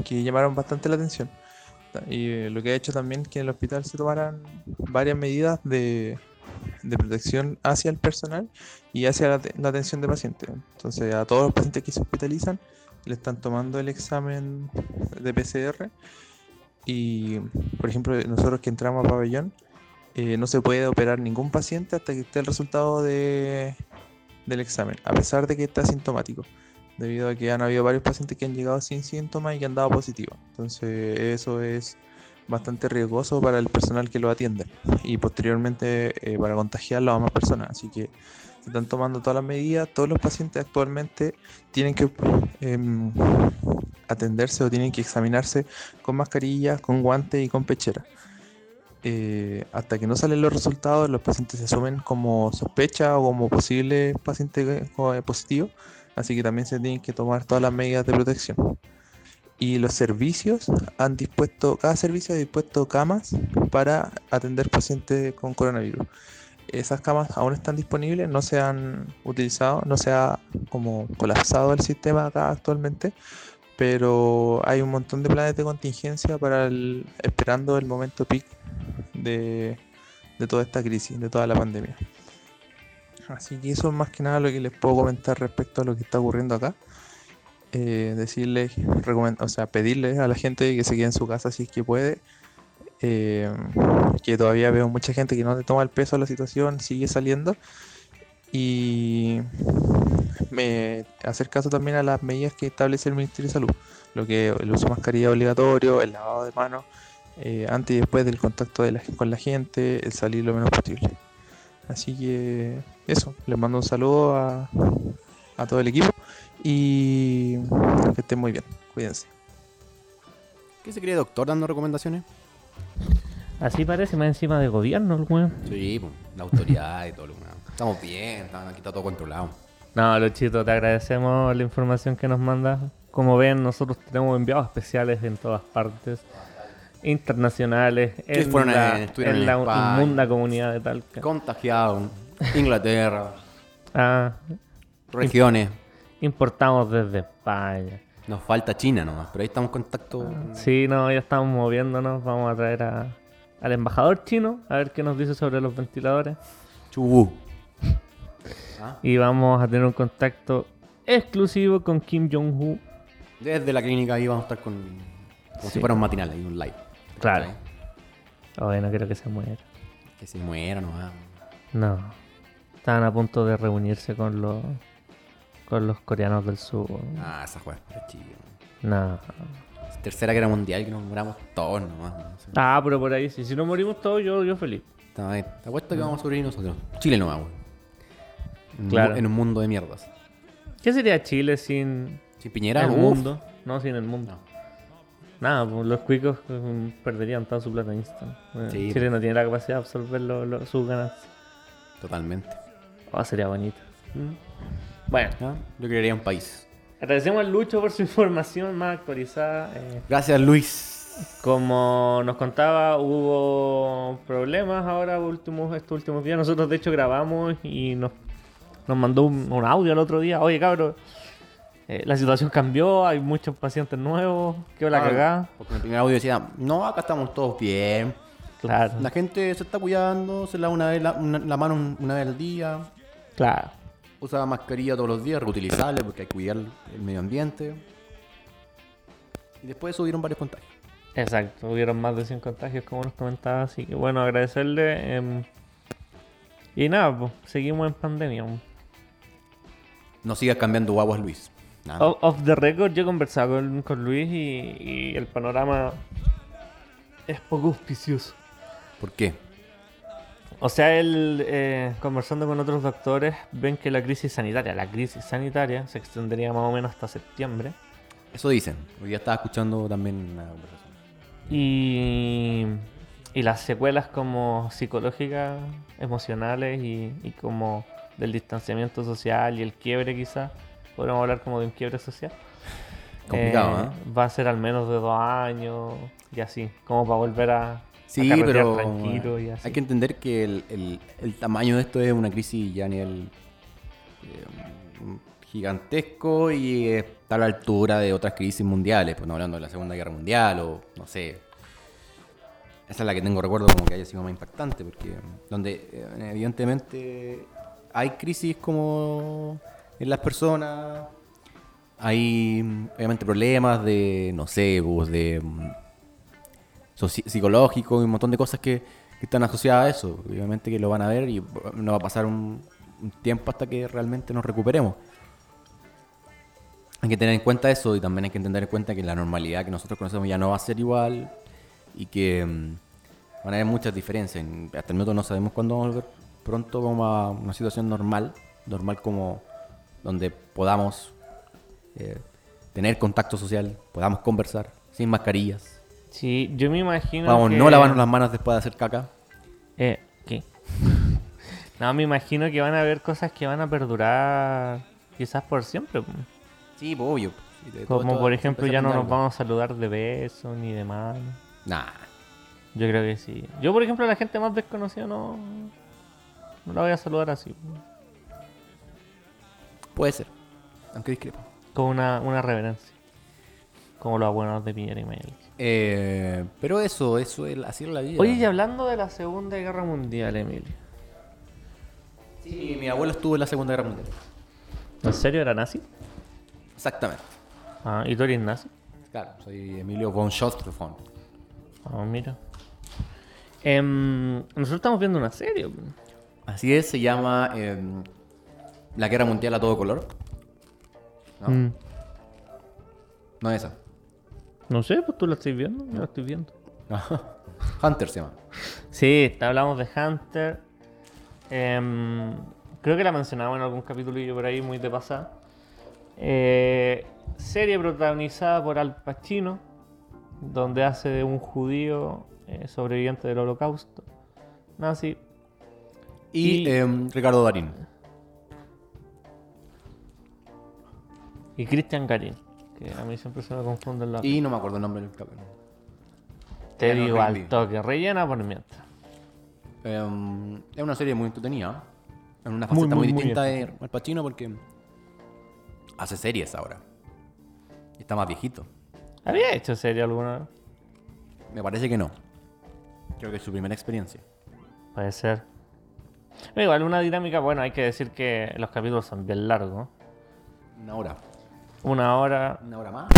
que llamaron bastante la atención. Y eh, lo que ha hecho también que en el hospital se tomaran varias medidas de, de protección hacia el personal y hacia la, la atención de pacientes. Entonces, a todos los pacientes que se hospitalizan le están tomando el examen de PCR. Y, por ejemplo, nosotros que entramos a pabellón, eh, no se puede operar ningún paciente hasta que esté el resultado de, del examen, a pesar de que está asintomático, debido a que han habido varios pacientes que han llegado sin síntomas y que han dado positivo. Entonces, eso es bastante riesgoso para el personal que lo atiende y posteriormente eh, para contagiarlo a más personas. Así que se están tomando todas las medidas. Todos los pacientes actualmente tienen que em, atenderse o tienen que examinarse con mascarilla, con guantes y con pechera. Eh, hasta que no salen los resultados, los pacientes se asumen como sospecha o como posible paciente eh, positivo. Así que también se tienen que tomar todas las medidas de protección. Y los servicios han dispuesto, cada servicio ha dispuesto camas para atender pacientes con coronavirus. Esas camas aún están disponibles, no se han utilizado, no se ha como colapsado el sistema acá actualmente, pero hay un montón de planes de contingencia para el, esperando el momento peak de, de toda esta crisis, de toda la pandemia. Así que eso es más que nada lo que les puedo comentar respecto a lo que está ocurriendo acá. Eh, recomend- o sea, pedirles a la gente que se quede en su casa si es que puede. Eh, que todavía veo mucha gente que no le toma el peso a la situación, sigue saliendo. Y me hacer caso también a las medidas que establece el Ministerio de Salud. Lo que el uso de mascarilla obligatorio, el lavado de manos eh, antes y después del contacto de la- con la gente, el salir lo menos posible. Así que eso, les mando un saludo a, a todo el equipo y que estén muy bien, cuídense. ¿Qué se cree doctor dando recomendaciones? Así parece, más encima de gobierno el weón. Sí, pues, la autoridad y todo lo demás. Estamos bien, aquí está todo controlado. No, Luchito, te agradecemos la información que nos mandas. Como ven, nosotros tenemos enviados especiales en todas partes. Internacionales, en fueron la, en en la España. inmunda comunidad de Talca. Contagiado, Inglaterra, Ah, regiones. Importamos desde España. Nos falta China nomás, pero ahí estamos en contacto. Sí, no, ya estamos moviéndonos. Vamos a traer a- al embajador chino a ver qué nos dice sobre los ventiladores. Chubú. Ah, Y vamos a tener un contacto exclusivo con Kim Jong-un. Desde la clínica ahí vamos a estar con. Como Sí. si fuera un matinal, ahí un live. Claro. Ay, no quiero que se muera. Que se muera nomás. No. Estaban a punto de reunirse con los con los coreanos del sur. Ah, esa juega es chido. No. Tercera guerra mundial que nos muramos todos nomás. no. Ah, pero por ahí sí. Si no morimos todos, yo, yo feliz. Está bien. Te apuesto que vamos a sobrevivir nosotros. Chile nomás, weón. En un mu- Claro. En un mundo de mierdas. ¿Qué sería Chile sin Sin Piñera, el uf. mundo? No, sin el mundo. No. Nada, pues los cuicos eh, perderían toda su plata instant. Sí, Chile no tiene la capacidad de absorber lo- lo- sus ganancias. Totalmente. Oh, sería bonito. Bueno, ¿Ah? Yo quería un país. agradecemos al Lucho por su información más actualizada. eh, Gracias, Luis. Como nos contaba, hubo problemas ahora últimos, estos últimos días. Nosotros de hecho grabamos y nos, nos mandó un, un audio el otro día. Oye, cabrón, eh, la situación cambió, hay muchos pacientes nuevos, qué la Ah, cagada. Porque en el primer audio decía, no, acá estamos todos bien. Claro, La gente se está cuidando, se lava una vez la, una- la mano un- una vez al día, claro. Usa mascarilla todos los días, reutilizable porque hay que cuidar el medio ambiente. Y después subieron varios contagios. Exacto, hubieron más de 100 contagios como nos comentaba, así que bueno, agradecerle. em, y nada, pues seguimos en pandemia. No sigas cambiando guaguas, Luis. Nada. Off, off the record, yo he conversado con, con Luis y, y el panorama es poco auspicioso. ¿Por qué? O sea, él, eh, conversando con otros doctores, ven que la crisis sanitaria, la crisis sanitaria, se extendería más o menos hasta septiembre. Eso dicen. Hoy día estaba escuchando también una conversación. Y, y las secuelas como psicológicas, emocionales y, y como del distanciamiento social y el quiebre quizás, podríamos hablar como de un quiebre social. Complicado, Eh, ¿eh? Va a ser al menos de dos años y así, como para volver a, a Sí, pero tranquilo y eh, así. hay que entender que el, el- el tamaño de esto es una crisis ya a nivel eh, gigantesco y está a la altura de otras crisis mundiales, pues no hablando de la Segunda Guerra Mundial o no sé. Esa es la que tengo recuerdo como que haya sido más impactante, porque donde eh, evidentemente hay crisis como en las personas, hay obviamente problemas de, no sé, pues, de psicológico y un montón de cosas que, están asociadas a eso. Obviamente que lo van a ver y no va a pasar un, tiempo hasta que realmente nos recuperemos. Hay que tener en cuenta eso y también hay que tener en cuenta que la normalidad que nosotros conocemos ya no va a ser igual y que mm, van a haber muchas diferencias. En- Hasta el minuto no sabemos cuándo vamos a volver. Pronto vamos a una situación normal, normal como donde podamos eh, tener contacto social, podamos conversar sin mascarillas. Sí, yo me imagino Vamos, que... no lavarnos las manos después de hacer caca. Eh, ¿qué? no, me imagino que van a haber cosas que van a perdurar quizás por siempre. Sí, obvio. Todo Como por ejemplo ya no nos algo. vamos a saludar de besos ni de mano. Nah. Yo creo que sí. Yo por ejemplo a la gente más desconocida no, no la voy a saludar así. Puede ser. Aunque discrepo. Con una, una reverencia. Como los abuelos de Piñera y Mayel. Eh, pero eso, eso es así es la vida. Oye, y hablando de la Segunda Guerra Mundial, Emilio. Sí, mi abuelo estuvo en la Segunda Guerra Mundial. ¿En serio era nazi? Exactamente. Ah, ¿y tú eres nazi? Claro, soy Emilio von Schostrofon. Ah, mira. Em, nosotros estamos viendo una serie. Así es, se llama em, La Guerra Mundial a todo color. ¿No? Mm. No es esa. No sé, pues tú la estás viendo. Yo la estoy viendo. Hunter se llama. Sí, hablamos de Hunter. Em, creo que la mencionamos en algún capítulo por ahí, muy de pasada. Eh, serie protagonizada por Al Pacino, donde hace de un judío eh, sobreviviente del holocausto nazi. Y, Y- em, Ricardo Darín. Y Christian Garin, que a mí siempre se me confunden los... Y no me acuerdo el nombre del capítulo. Te ya no digo al toque, rellena por mientras. Em, es una serie muy entretenida. En una faceta muy, muy, muy distinta de Al Pacino porque hace series ahora. Y Está más viejito. ¿Había hecho serie alguna vez? Me parece que no. Creo que es su primera experiencia. Puede ser. Pero igual una dinámica, bueno, hay que decir que los capítulos son bien largos. Una hora. Una hora, Una hora más.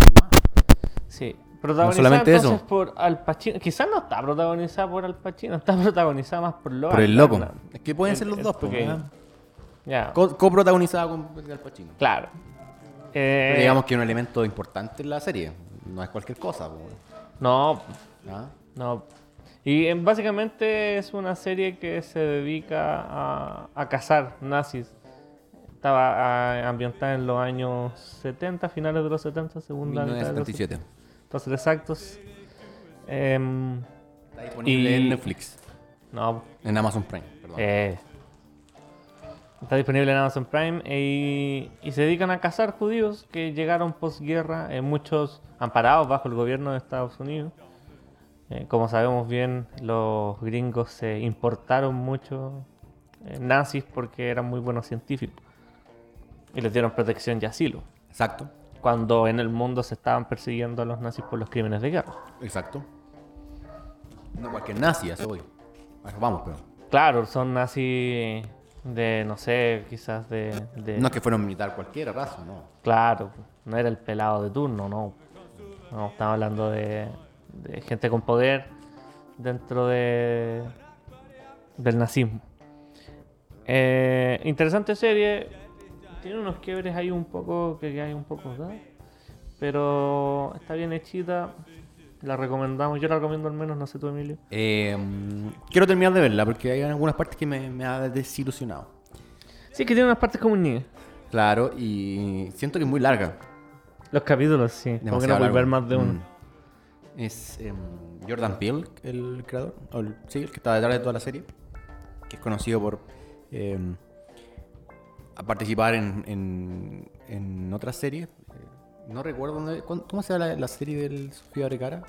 Sí. Protagonizada solamente entonces eso. por Al Pacino. Quizás no está protagonizada por Al Pacino, está protagonizada más por Logan. Por el loco. ¿verdad? Es que pueden El- ser los el dos. ¿verdad? Ya, Co- Coprotagonizada con Al Pacino. claro. Eh, Pero digamos que es un elemento importante en la serie. No es cualquier cosa. pues, No, ¿ah? no. Y eh, básicamente es una serie que se dedica a, a cazar nazis. Estaba ah, ambientada en los años 70, finales de los 70, segunda mitad de los 1977. Para ser exactos. Em, Está disponible Y- en Netflix. no, En Amazon Prime, perdón. Eh, está disponible en Amazon Prime eh, y, y se dedican a cazar judíos que llegaron posguerra, eh, muchos amparados bajo el gobierno de Estados Unidos. Eh, como sabemos bien, los gringos se importaron mucho eh, nazis porque eran muy buenos científicos y les dieron protección y asilo. Exacto. Cuando en el mundo se estaban persiguiendo a los nazis por los crímenes de guerra. Exacto. No cualquier nazi, eso voy. Eso vamos, pero. Claro, son nazis de, no sé, quizás de... de- No es que fuera un militar cualquiera, raza, no. Claro, no era el pelado de turno, no. No, estamos hablando de, de gente con poder dentro de del nazismo. Eh, interesante serie. Tiene unos quiebres ahí un poco que hay un poco, ¿verdad? Pero está bien hechita. La recomendamos. Yo la recomiendo al menos, no sé tú, Emilio. Eh, quiero terminar de verla porque hay algunas partes que me, me ha desilusionado. Sí, que tiene unas partes como un niño. Claro, y siento que es muy larga. Los capítulos, sí. Como que no Demasiado ver largo. más de uno. Mm. Es em, Jordan Peele, el creador, o el, sí, el que está detrás de toda la serie, que es conocido por em, a participar en, en, en otras series. Eh, No recuerdo dónde, cómo se llama la, la serie del Sofía Vergara.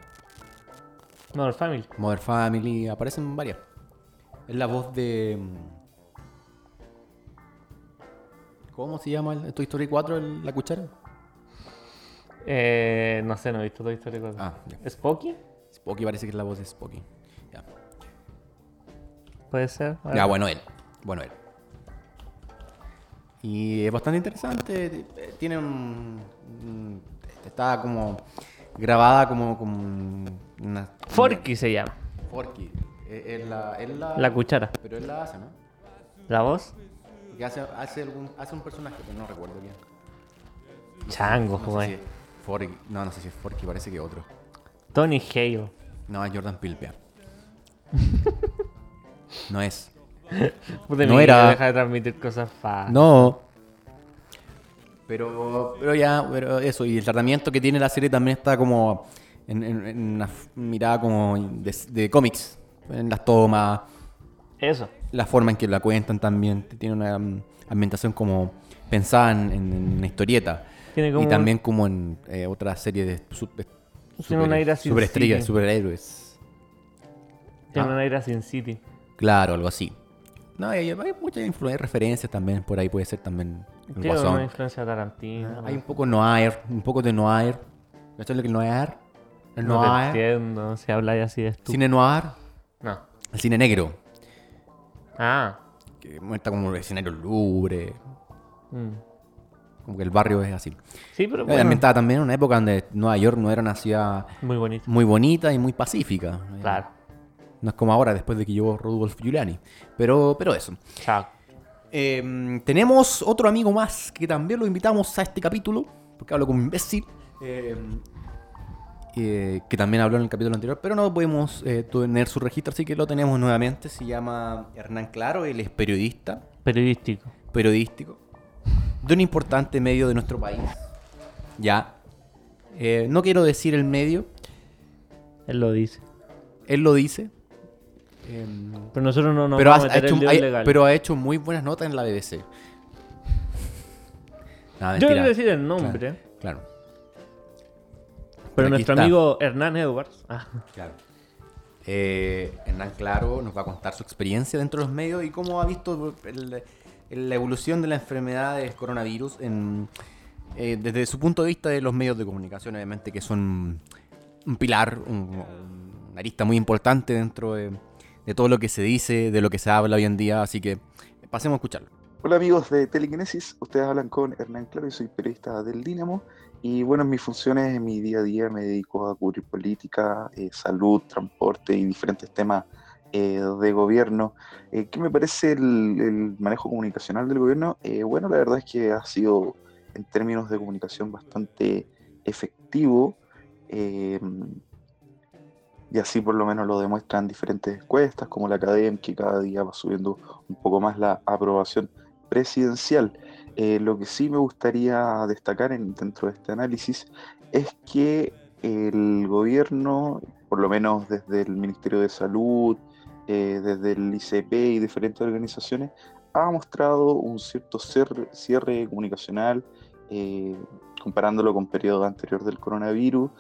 El Family. Mother Family, aparecen varias. Es la voz de. ¿Cómo se llama el Toy Story 4, el- la cuchara? Eh, no sé, no he visto toda historia. con- Ah, ya. ¿Spooky? Spooky parece que es la voz de Spooky. Ya. Puede ser. Ya, bueno, él. Bueno, él. Y es bastante interesante. Tiene un. Está como grabada como. como una. Forky se llama. Forky. Eh, Es la, es la, La cuchara. Pero él la hace, ¿no? ¿La voz? Porque hace, hace, algún, hace un personaje, pero no recuerdo bien. Chango, No sé joder. si es Forky. No, no sé si es Forky, parece que otro. Tony Hale. No, es Jordan Peele, vea. No es. Puta, No era. Deja de transmitir cosas. No. Pero, pero ya, pero eso, y el tratamiento que tiene la serie también está como en, en- en una mirada como de, de cómics, en las tomas, Eso. la forma en que la cuentan también, tiene una mm, ambientación como pensada en, en- en una historieta. Tiene como y un- también como en eh, otra serie de super, Sin superestrellas, City. superhéroes. Tiene Ah. un aire a Sin City. Claro, algo así. No, hay, hay muchas influencias, referencias también, por ahí puede ser también el Tiene Guasón. una influencia de Tarantino. Hay un poco noir, un poco de noir. ¿Cachai lo que es noir? El no te noir. entiendo si habláis así de estúpido. Cine noir, No. el cine negro. Ah. que muestra como un escenario lúgubre, Mm. como que el barrio es así. Sí, pero Eh, bueno, Ambientada también en una época donde Nueva York no era una ciudad muy bonito. muy bonita y muy pacífica. Claro. No es como ahora, después de que llegó Rodolfo Giuliani. Pero, pero eso. Chao. Eh, tenemos otro amigo más que también lo invitamos a este capítulo, porque hablo como imbécil. eh, eh, que también habló en el capítulo anterior, pero no podemos eh, tener su registro, así que lo tenemos nuevamente. Se llama Hernán Claro, él es periodista, Periodístico. periodístico, de un importante medio de nuestro país. Ya. Eh, no quiero decir el medio, Él lo dice. él lo dice. Em, Pero nosotros no nos pero, vamos ha, a meter hecho, el dedo hay- legal. pero ha hecho muy buenas notas en la BBC. Yo quiero decir el nombre, Claro, pero nuestro está. amigo Hernán Edwards. Ah, claro. Eh, Hernán Claro nos va a contar su experiencia dentro de los medios y cómo ha visto el- el- la evolución de la enfermedad del coronavirus en, eh, desde su punto de vista de los medios de comunicación, obviamente, que son un pilar, un- una arista muy importante dentro de, de todo lo que se dice, de lo que se habla hoy en día. Así que pasemos a escucharlo. Hola amigos de Telequinesis, ustedes hablan con Hernán Claro, yo soy periodista del Dínamo y bueno, en mis funciones, en mi día a día me dedico a cubrir política, eh, salud, transporte y diferentes temas eh, de gobierno. Eh, ¿Qué me parece el, manejo comunicacional del gobierno? Bueno, la verdad es que ha sido en términos de comunicación bastante efectivo y así por lo menos lo demuestran diferentes encuestas como la Academ, que cada día va subiendo un poco más la aprobación presidencial. Eh, lo que sí me gustaría destacar en- dentro de este análisis es que el gobierno, por lo menos desde el Ministerio de Salud, eh, desde el ICP y diferentes organizaciones, ha mostrado un cierto cierre comunicacional, eh, comparándolo con periodo anterior del coronavirus.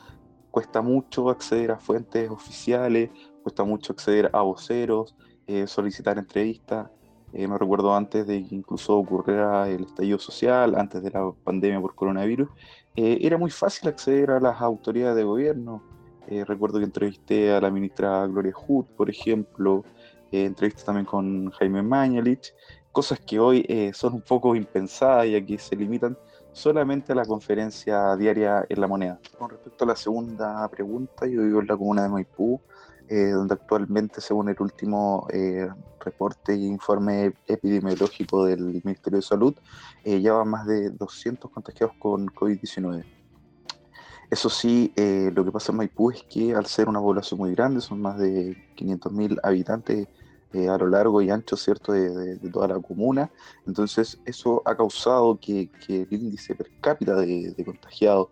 Cuesta mucho acceder a fuentes oficiales, cuesta mucho acceder a voceros, eh, solicitar entrevistas. Eh, me recuerdo antes de que incluso ocurriera el estallido social, antes de la pandemia por coronavirus, eh, era muy fácil acceder a las autoridades de gobierno. Recuerdo que entrevisté a la ministra Gloria Hood, por ejemplo, entrevisté también con Jaime Mañalich, cosas que hoy son un poco impensadas y aquí se limitan solamente a la conferencia diaria en la moneda. Con respecto a la segunda pregunta, yo vivo en la comuna de Maipú, eh, donde actualmente, según el último eh, reporte e informe epidemiológico del Ministerio de Salud, eh, ya van más de 200 contagiados con COVID-19. Eso sí, eh, lo que pasa en Maipú es que al ser una población muy grande, son más de 500.000 habitantes eh, a lo largo y ancho, ¿cierto?, de, toda la comuna. Entonces, eso ha causado que, el índice per cápita de, contagiados,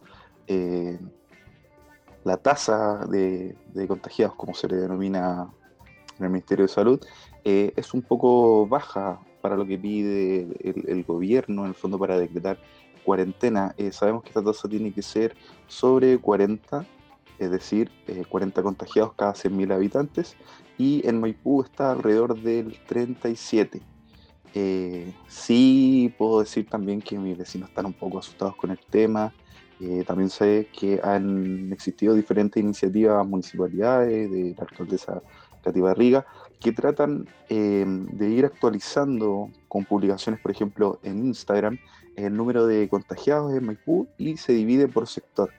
eh, la tasa de, contagiados, como se le denomina en el Ministerio de Salud, eh, es un poco baja para lo que pide el, el gobierno, en el fondo, para decretar cuarentena. Sabemos que esta tasa tiene que ser sobre 40, es decir, eh, 40 contagiados cada 100.000 habitantes, y en Maipú está alrededor del 37. Eh, sí puedo decir también que mis vecinos están un poco asustados con el tema. Eh, también sé que han existido diferentes iniciativas, municipalidades, de la alcaldesa Katy Barriga, que tratan eh, de ir actualizando con publicaciones, por ejemplo, en Instagram, el número de contagiados en Maipú y se divide por sector.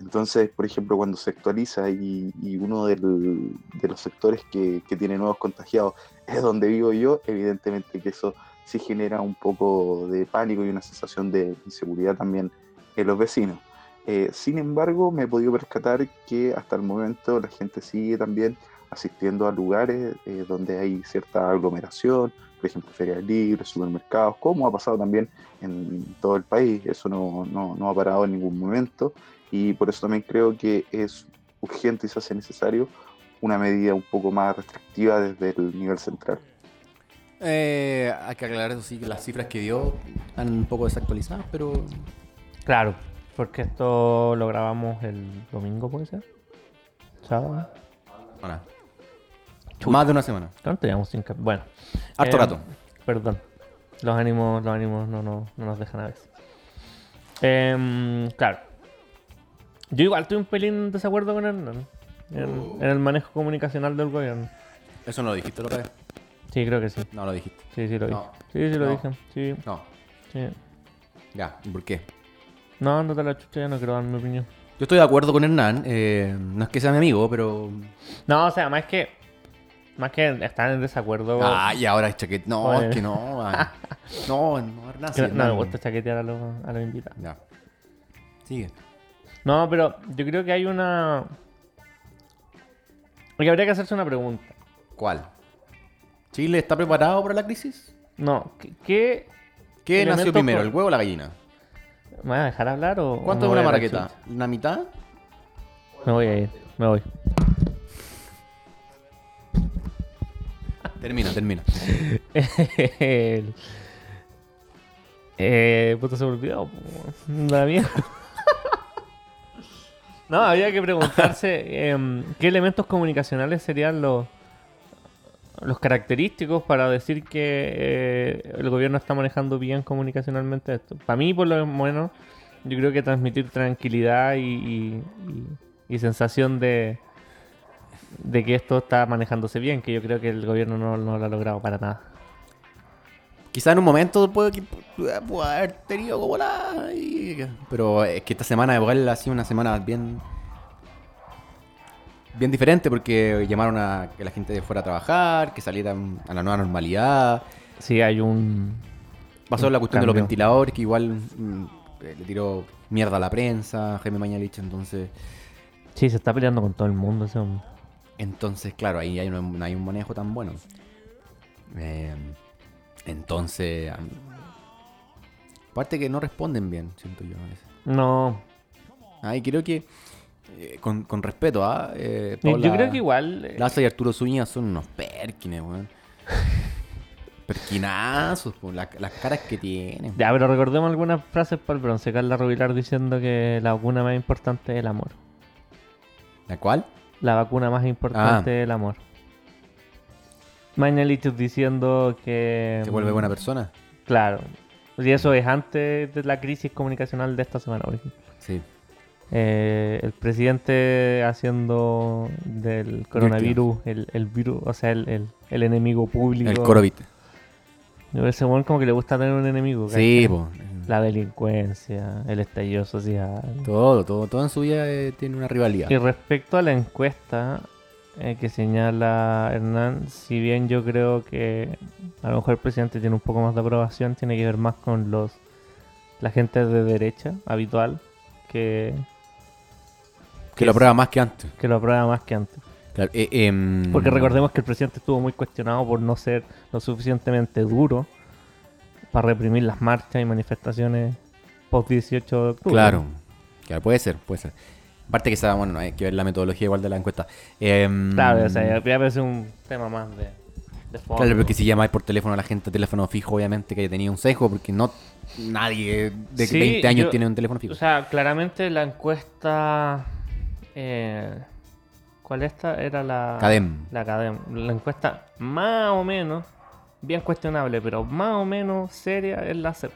Entonces, por ejemplo, cuando se actualiza y, uno de los sectores que, que tiene nuevos contagiados es donde vivo yo, evidentemente que eso sí genera un poco de pánico y una sensación de inseguridad también en los vecinos. Eh, sin embargo, me he podido percatar que hasta el momento la gente sigue también asistiendo a lugares eh, donde hay cierta aglomeración, por ejemplo, ferias libres, supermercados, como ha pasado también en todo el país. Eso no, no, no ha parado en ningún momento y por eso también creo que es urgente y se hace necesario una medida un poco más restrictiva desde el nivel central. Eh, hay que aclarar eso sí, que las cifras que dio están un poco desactualizadas, pero Claro, porque esto lo grabamos el domingo, ¿puede ser? ¿Sábado? bueno, más de una semana. ¿Cuánto teníamos sin cap- Bueno. Harto eh, rato. Perdón. Los ánimos, los ánimos no, no, no nos dejan a veces. Em, claro. Yo igual estoy un pelín en desacuerdo con Hernán. En, en el manejo comunicacional del gobierno. Eso no lo dijiste otra vez. Sí, creo que sí. No lo dijiste. Sí, sí lo dije. No. Sí, sí lo No. dije. Sí, No. sí. Ya, ¿y por qué? No, no te la chucha, ya no quiero dar mi opinión. Yo estoy de acuerdo con Hernán. eh, no es que sea mi amigo, pero. No, o sea, más que. Más que estar en desacuerdo. Ah, y ahora es chaquet. No, Oye. es que no. ah. No, no, Hernán. sí, que no, no me gusta chaquetear a los, a los invitados. Ya. Sigue. No, pero yo creo que hay una. Que habría que hacerse una pregunta. ¿Cuál? ¿Chile está preparado para la crisis? No, ¿qué. qué ¿Qué Elementos nació primero, el huevo o la gallina? ¿Me vas a dejar hablar o.? ¿Cuánto es una marraqueta? ¿La mitad? Me voy a ir, me voy. Termina, termina. El- Eh, puta, se me olvidó. La mierda. No, había que preguntarse em, qué elementos comunicacionales serían los, los característicos para decir que eh, el gobierno está manejando bien comunicacionalmente esto. Para mí, por lo menos, yo creo que transmitir tranquilidad y, y- sensación de, de que esto está manejándose bien, que yo creo que el gobierno no, no lo ha logrado para nada. Quizá en un momento puede, haber tenido como la... Pero es que esta semana igual ha sido una semana bien... Bien diferente porque llamaron a que la gente fuera a trabajar, que salieran a la nueva normalidad. Sí, hay un... Pasó la cuestión de los ventiladores, que igual mm, eh, le tiró mierda a la prensa, Jaime Mañalich, entonces... Sí, se está peleando con todo el mundo ese hombre. Entonces, claro, ahí hay un, no hay un manejo tan bueno. Eh, entonces, aparte que no responden bien, siento yo a veces. No, Ah, y creo que, eh, con, con respeto a... Eh, yo creo que igual... eh, Laza y Arturo Zúñiga son unos perkines, weón. Perquinazos, po, la- las caras que tienen. Ya, pero recordemos algunas frases para el bronce. Carla Rubilar diciendo que la vacuna más importante es el amor. ¿La cual? La vacuna más importante Ah. es el amor. Mañalich diciendo que... ¿Se vuelve buena persona? Claro. Y eso es antes de la crisis comunicacional de esta semana, por ejemplo. Sí. Eh, el presidente haciendo del coronavirus el, el virus, o sea, el, el- el enemigo público. El Corovit. Ese weón como que le gusta tener un enemigo. Sí, po. La delincuencia, el estallido social. Todo, todo, todo en su vida eh, tiene una rivalidad. Y respecto a la encuesta eh, que señala Hernán, si bien yo creo que a lo mejor el presidente tiene un poco más de aprobación, tiene que ver más con los la gente de derecha habitual que, Que lo prueba más que antes. que lo aprueba más que antes. Claro, eh, em, Porque recordemos que el presidente estuvo muy cuestionado por no ser lo suficientemente duro para reprimir las marchas y manifestaciones post 18 de octubre. Claro, claro, puede ser, puede ser. Aparte que esa, bueno, hay que ver la metodología igual de la encuesta. Em, Claro, o sea, ya parece un tema más de, de fondo. Claro, porque si llamáis por teléfono a la gente, teléfono fijo, obviamente que haya tenido un sesgo, porque no nadie de Sí, 20 años yo- tiene un teléfono fijo. O sea, claramente la encuesta. eh, ¿Cuál esta? Era la. Cadem. La Cadem. La encuesta más o menos. Bien cuestionable, pero más o menos seria es la CEP.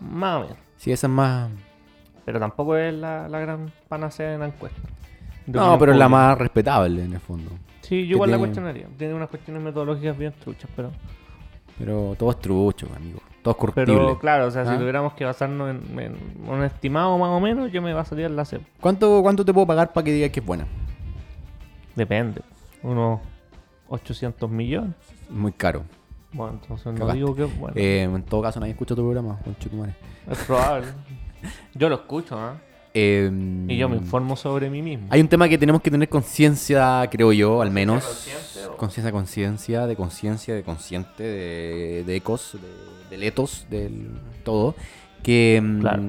Más o menos. Sí, esa es más. Pero tampoco es la, la gran panacea en la encuesta. De No, pero es la más respetable en el fondo. Sí, yo igual la cuestionaría. Tiene unas cuestiones metodológicas bien truchas, pero. Pero todo es trucho, amigo. Todo es corruptible. Pero claro, o sea, ¿Ah? si tuviéramos que basarnos en, en un estimado más o menos, yo me basaría en la CEP. ¿Cuánto, ¿Cuánto te puedo pagar para que digas que es buena? Depende. Unos 800 millones. Muy caro. Bueno, entonces no Cagaste. digo que es bueno. Eh, en todo caso, nadie escucha tu programa, conchetumare. Es probable. Yo lo escucho, ¿ah? Eh, Y yo me informo sobre mí mismo. Hay un tema que tenemos que tener conciencia, creo yo, al menos. Conciencia, conciencia, de conciencia, de consciente, de, de ecos, de, de letos, del todo. Que mm, Claro.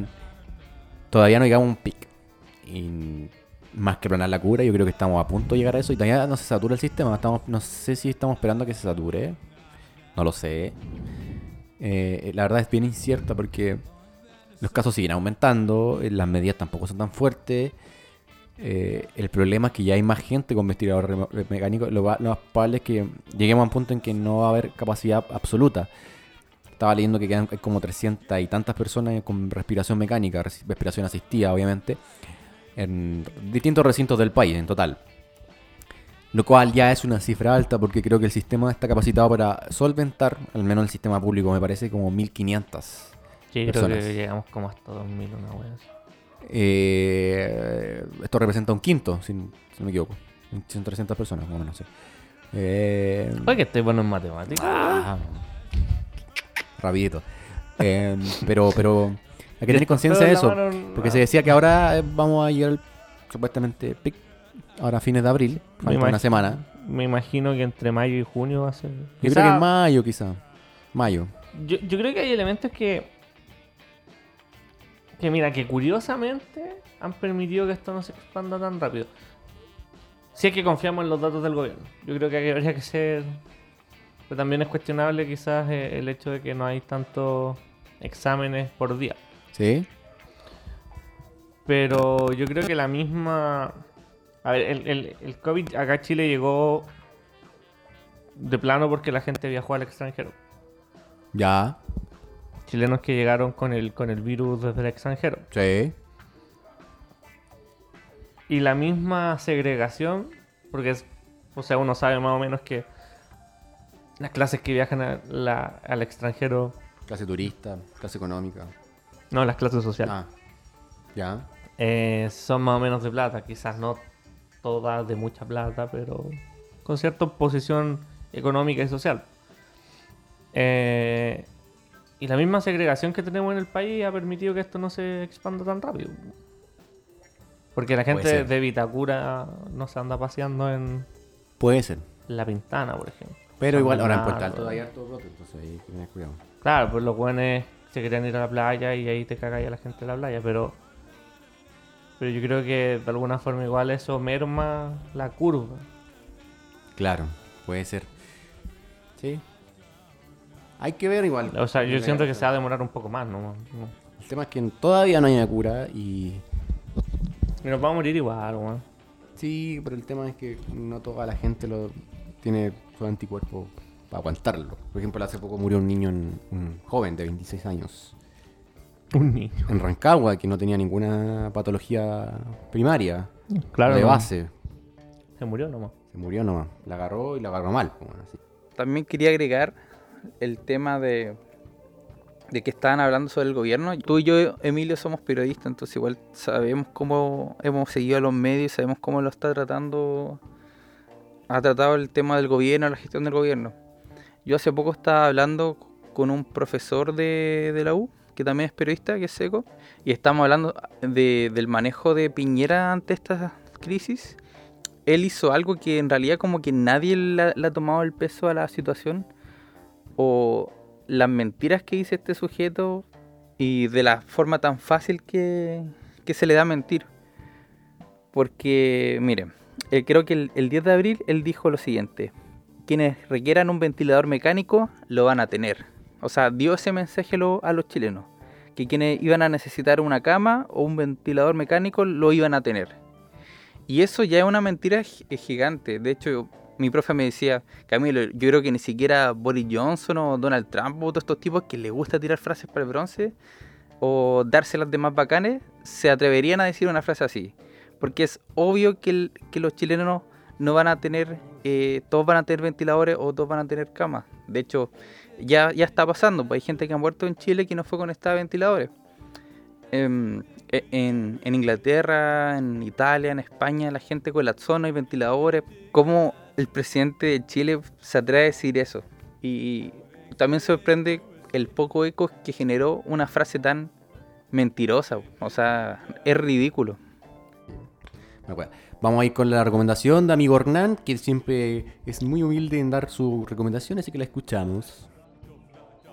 todavía no llegamos a un pic. Y más que planear la cura, yo creo que estamos a punto de llegar a eso. Y todavía no se satura el sistema. Estamos, no sé si estamos esperando a que se sature. No lo sé. Eh, la verdad es bien incierta porque los casos siguen aumentando, eh, las medidas tampoco son tan fuertes. Eh, el problema es que ya hay más gente con ventilador eh, mecánico. Lo, lo más probable es que lleguemos a un punto en que no va a haber capacidad absoluta. Estaba leyendo que quedan como 300 y tantas personas con respiración mecánica, res- respiración asistida, obviamente, en distintos recintos del país en total. Lo cual ya es una cifra alta porque creo que el sistema está capacitado para solventar, al menos el sistema público me parece, como 1500. Sí, creo que llegamos como hasta 2000, una wea así. Eh, esto representa un quinto, si, si no me equivoco. Son 300 personas, más o menos, sí. Eh, Oye, que estoy bueno en matemáticas. ah, rapidito. Eh, pero, pero hay que tener conciencia de eso. Porque se decía que ahora eh, vamos a llegar al, supuestamente pic, ahora a fines de abril, falta una semana. Me imagino que entre mayo y junio va a ser. Yo Quizá- creo que en mayo, quizá. Mayo. yo, yo creo que hay elementos que. Que mira, que curiosamente han permitido que esto no se expanda tan rápido. Si es que confiamos en los datos del gobierno. Yo creo que habría que ser. Pero también es cuestionable quizás eh, el hecho de que no hay tantos exámenes por día. ¿Sí? Pero yo creo que la misma. A ver, el, el, el COVID acá a Chile llegó de plano porque la gente viajó al extranjero. Ya. Chilenos que llegaron con el, con el virus desde el extranjero. Sí. Y la misma segregación, porque es, o sea, uno sabe más o menos que las clases que viajan a la- al extranjero, Clase turista, clase económica. no, las clases sociales, Ah. Ya. eh, son más o menos de plata. Quizás no todas de mucha plata, pero con cierta posición económica y social. Eh, y la misma segregación que tenemos en el país ha permitido que esto no se expanda tan rápido. Porque la gente de Vitacura no se anda paseando en Puede ser. La Pintana, por ejemplo. Pero igual, ahora en. Puerto Alto hay harto brote, entonces tener cuidado. Claro, pues los buenos se querían ir a la playa y ahí te cagáis a la gente de la playa, pero. Pero yo creo que de alguna forma igual eso merma la curva. Claro, puede ser. Sí. Hay que ver igual. O sea, yo siento que se va a demorar un poco más, ¿no? No. El tema es que todavía no hay una cura y... Y nos vamos a morir igual, weón. Sí, pero el tema es que no toda la gente lo tiene su anticuerpo para aguantarlo. Por ejemplo, hace poco murió un niño, en- un joven de 26 años, Un niño. en Rancagua, que no tenía ninguna patología primaria, Claro. de no. base. Se murió nomás. Se murió nomás. La agarró y la agarró mal. como así. También quería agregar el tema de, de que estaban hablando sobre el gobierno. Tú y yo, Emilio, somos periodistas, entonces igual sabemos cómo hemos seguido a los medios, sabemos cómo lo está tratando, ha tratado el tema del gobierno, la gestión del gobierno. Yo hace poco estaba hablando con un profesor de, de la U, que también es periodista, que es seco, y estamos hablando de- del manejo de Piñera ante esta crisis. Él hizo algo que en realidad como que nadie le ha tomado el peso a la situación o las mentiras que dice este sujeto y de la forma tan fácil que, que se le da a mentir. Porque, mire, eh, creo que el, el 10 de abril él dijo lo siguiente, quienes requieran un ventilador mecánico lo van a tener. O sea, dio ese mensaje a los chilenos, que quienes iban a necesitar una cama o un ventilador mecánico lo iban a tener. Y eso ya es una mentira gi- gigante. De hecho, mi profe me decía, Camilo, yo creo que ni siquiera Boris Johnson o Donald Trump o todos estos tipos que les gusta tirar frases para el bronce o dárselas de más bacanes, se atreverían a decir una frase así. Porque es obvio que, los chilenos no van a tener, eh, todos van a tener ventiladores o todos van a tener camas. De hecho, ya, está pasando, pues hay gente que ha muerto en Chile que no fue conectada a ventiladores. Em, e- en, Inglaterra, en Italia, en España, la gente colapsó, no hay ventiladores. ¿Cómo el presidente de Chile se atreve a decir eso? Y también sorprende el poco eco que generó una frase tan mentirosa. O sea, es ridículo. Vamos a ir con la recomendación de amigo Hernán, que siempre es muy humilde en dar su recomendación, así que la escuchamos.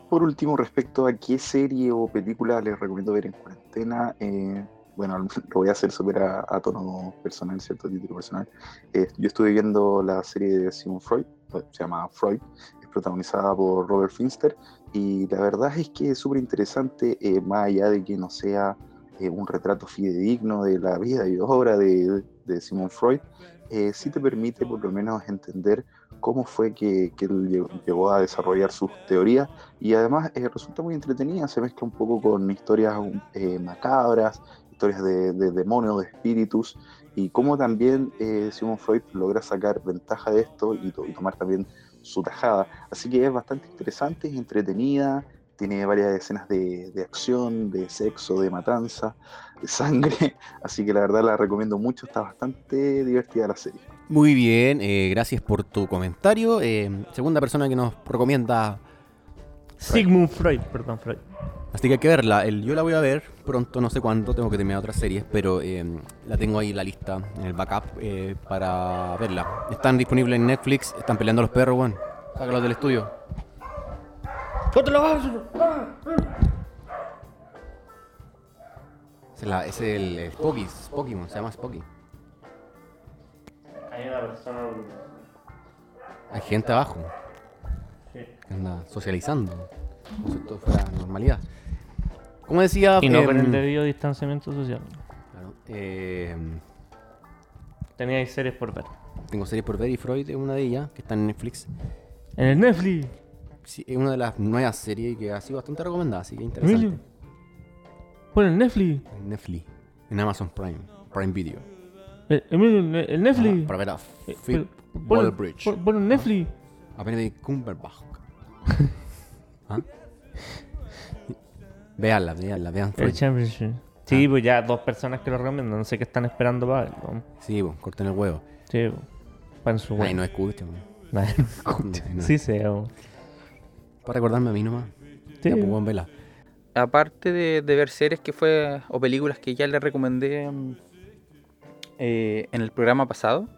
Por último, respecto a qué serie o película les recomiendo ver en cuarentena, eh, bueno, lo voy a hacer súper a, a tono personal, ¿cierto? Título personal. Eh, yo estuve viendo la serie de Simon Freud, eh, se llama Freud, es protagonizada por Robert Finster, y la verdad es que es súper interesante, eh, más allá de que no sea eh, un retrato fidedigno de la vida y obra de, de Simon Freud, eh, sí te permite por lo menos entender cómo fue que, que él llegó a desarrollar sus teorías y además eh, resulta muy entretenida, se mezcla un poco con historias eh, macabras, historias de, de demonios, de espíritus y cómo también eh, Sigmund Freud logra sacar ventaja de esto y, to- y tomar también su tajada. Así que es bastante interesante, es entretenida, tiene varias escenas de, de acción, de sexo, de matanza, de sangre, así que la verdad la recomiendo mucho, está bastante divertida la serie. Muy bien, eh, gracias por tu comentario. Eh, segunda persona que nos recomienda. Sigmund Freud, perdón, Freud. Así que hay que verla. El- yo la voy a ver pronto, no sé cuándo, tengo que terminar otras series, pero eh, la tengo ahí en la lista, en el backup, eh, para verla. Están disponibles en Netflix, están peleando los perros, weón. Sácalos del estudio. Es, la- es el, el Spocky, Pokémon, se llama Spocky. Hay una persona. Hay gente abajo Sí. que anda socializando, como si todo fuera normalidad. Como decía... Y no con em, el debido distanciamiento social. claro, em, Teníais series por ver. tengo series por ver y Freud es una de ellas, que está en Netflix. En el Netflix. Sí, es una de las nuevas series que ha sido bastante recomendada, así que interesante. Emilio. Pon el Netflix. En Netflix, en Amazon Prime, Prime Video. Eh, Emilio, el, el Netflix. Ah, para ver a Eh, Phil el- Pon el Netflix. A Benedict Cumberbatch. ¿Ah? Veanla, veanla, vean El. Championship. Sí, pues ya dos personas que lo recomiendan. No sé qué están esperando para verlo. Sí, pues, corten el huevo. Sí, pues. Para en su Ay, web. no escuchen. Nadie lo escucha. No, no. Sí. Para recordarme a mí nomás. Sí. Ya, pues, vela. aparte de, de ver series que fue o películas que ya les recomendé mm, eh, en el programa pasado,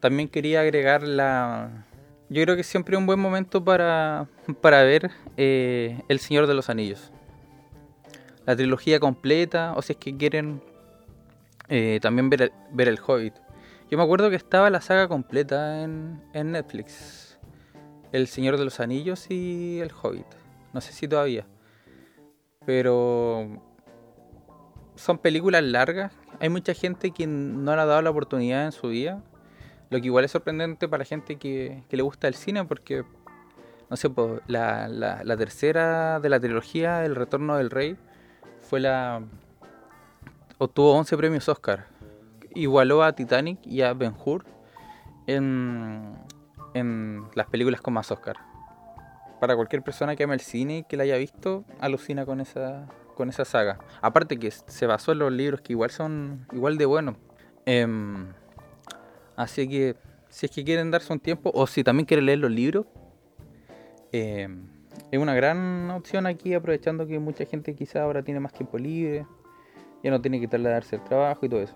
también quería agregar la... Yo creo que siempre es un buen momento para, para ver eh, El Señor de los Anillos. La trilogía completa, o si es que quieren eh, también ver el, ver el Hobbit. Yo me acuerdo que estaba la saga completa en, en Netflix. El Señor de los Anillos y el Hobbit. No sé si todavía. Pero son películas largas. Hay mucha gente que no le ha dado la oportunidad en su vida. Lo que igual es sorprendente para la gente que, que le gusta el cine porque, no sé, la tercera de la trilogía, El Retorno del Rey, fue la... obtuvo 11 premios Oscar. Igualó a Titanic y a Ben Hur en, en las películas con más Oscar para cualquier persona que ama el cine y que la haya visto, alucina con esa, con esa saga. Aparte que se basó en los libros que igual son igual de buenos. Em, así que si es que quieren darse un tiempo, o si también quieren leer los libros, em, es una gran opción aquí, aprovechando que mucha gente quizá ahora tiene más tiempo libre, ya no tiene que trasladarse al trabajo y todo eso.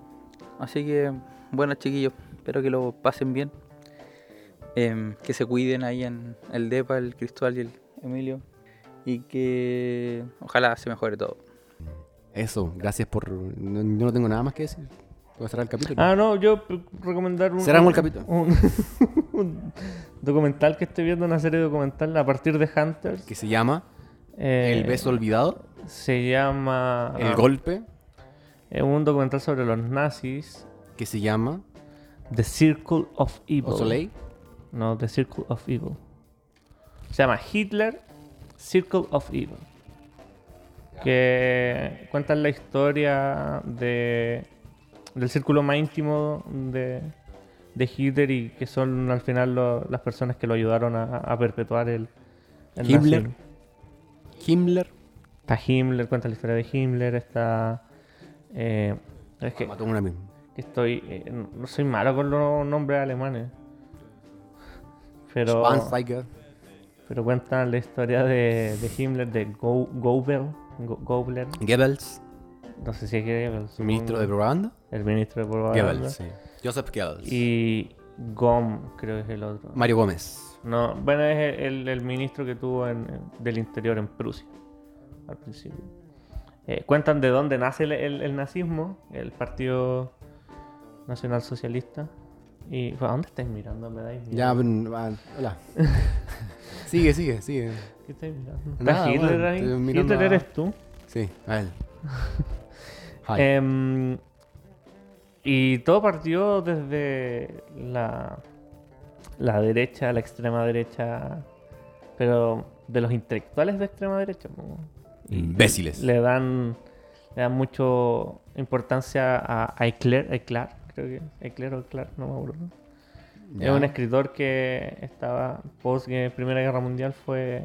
Así que, bueno chiquillos, espero que lo pasen bien. Em, que se cuiden ahí en el DEPA, el Cristóbal y el Emilio. Y que ojalá se mejore todo. Eso, gracias por. no- no tengo nada más que decir. A cerrar el capítulo. Ah, no, yo recomendar un, Cerramos el capítulo. un, un documental que estoy viendo, una serie documental a partir de Hunters. Que se llama Eh, El beso olvidado. Se llama. El golpe. Es un documental sobre los nazis. Que se llama The Circle of Evil. O Soleil. No, The Circle of Evil. Se llama Hitler Circle of Evil. Que cuentan la historia de del círculo más íntimo de, de Hitler y que son al final lo- las personas que lo ayudaron a, a perpetuar el, el Himmler. nazismo. Himmler. Está Himmler, cuenta la historia de Himmler, está... eh, es que, Mató una misma. que estoy... eh, no soy malo con los nombres alemanes. Pero... Pero cuentan la historia de, de Himmler, de Go, Goebbels, Go- Goebbels, Goebbels. No sé si es Goebbels, Ministro de propaganda. el ministro de propaganda, Goebbels, sí. Joseph Goebbels. y Gom, creo que es el otro. Mario Gómez. No, bueno, es el, el ministro que tuvo en, del interior en Prusia, al principio. Eh, cuentan de dónde nace el, el- el nazismo, el Partido Nacional Socialista. Y, ¿A dónde estáis mirando? ¿Me dais miedo? Ya, mm, ah, hola. sigue, sigue, sigue. ¿Qué estáis mirando? ¿Está Nada, Hitler ahí? mirando ¿Hitler eres tú? Sí, a él. Em, y todo partió desde la, la derecha, la extrema derecha, pero de los intelectuales de extrema derecha. Imbéciles. Le dan, le dan mucho importancia a, a Eclair, Eclair, creo que Eclair o Eclair, no me acuerdo. Es un escritor que estaba post Primera Guerra Mundial, fue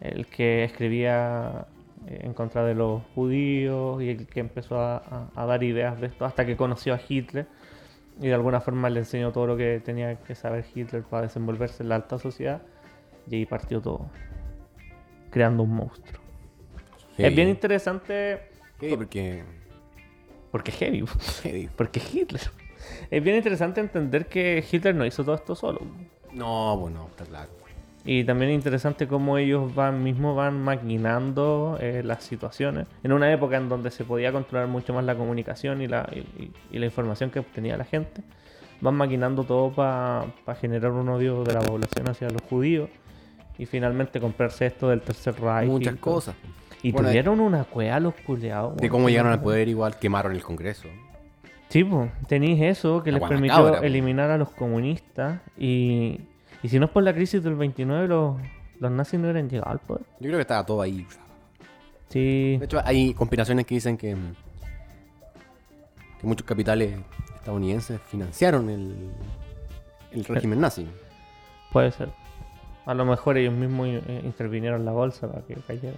el que escribía en contra de los judíos y el que empezó a, a- a dar ideas de esto hasta que conoció a Hitler y de alguna forma le enseñó todo lo que tenía que saber Hitler para desenvolverse en la alta sociedad y ahí partió todo, creando un monstruo. Es bien interesante Sí, porque. porque es heavy, heavy. porque es Hitler. Es bien interesante entender que Hitler no hizo todo esto solo. No, bueno, está claro. Y también es interesante cómo ellos van mismo van maquinando eh, las situaciones. En una época en donde se podía controlar mucho más la comunicación y la, y, la información que obtenía la gente, van maquinando todo para generar un odio de la población hacia los judíos y finalmente comprarse esto del Tercer Reich. Muchas y cosas. Y Bueno, tuvieron una cueva los culeados. De cómo llegaron al poder, igual quemaron el Congreso. Sí, pues, tenéis eso que La les permitió cabra, eliminar a los comunistas y, y si no es por la crisis del 29 los, los nazis no hubieran llegado al poder. Yo creo que estaba todo ahí. Sí, De hecho, hay conspiraciones que dicen que, que muchos capitales estadounidenses financiaron el, el régimen nazi. puede ser. A lo mejor ellos mismos eh, intervinieron en la bolsa para que cayera.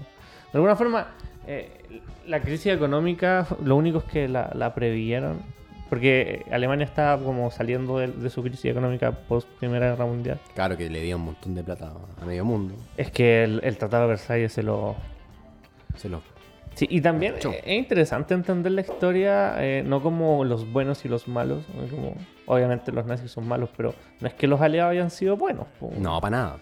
De alguna forma, eh, la crisis económica, lo único es que la, la previeron, porque Alemania estaba como saliendo de, de su crisis económica post Primera Guerra Mundial. Claro que le dio un montón de plata a medio mundo. Es que el, el Tratado de Versalles se lo, Se lo... Sí, y también es interesante entender la historia, eh, no como los buenos y los malos, como obviamente los nazis son malos, pero no es que los aliados hayan sido buenos. No, para nada.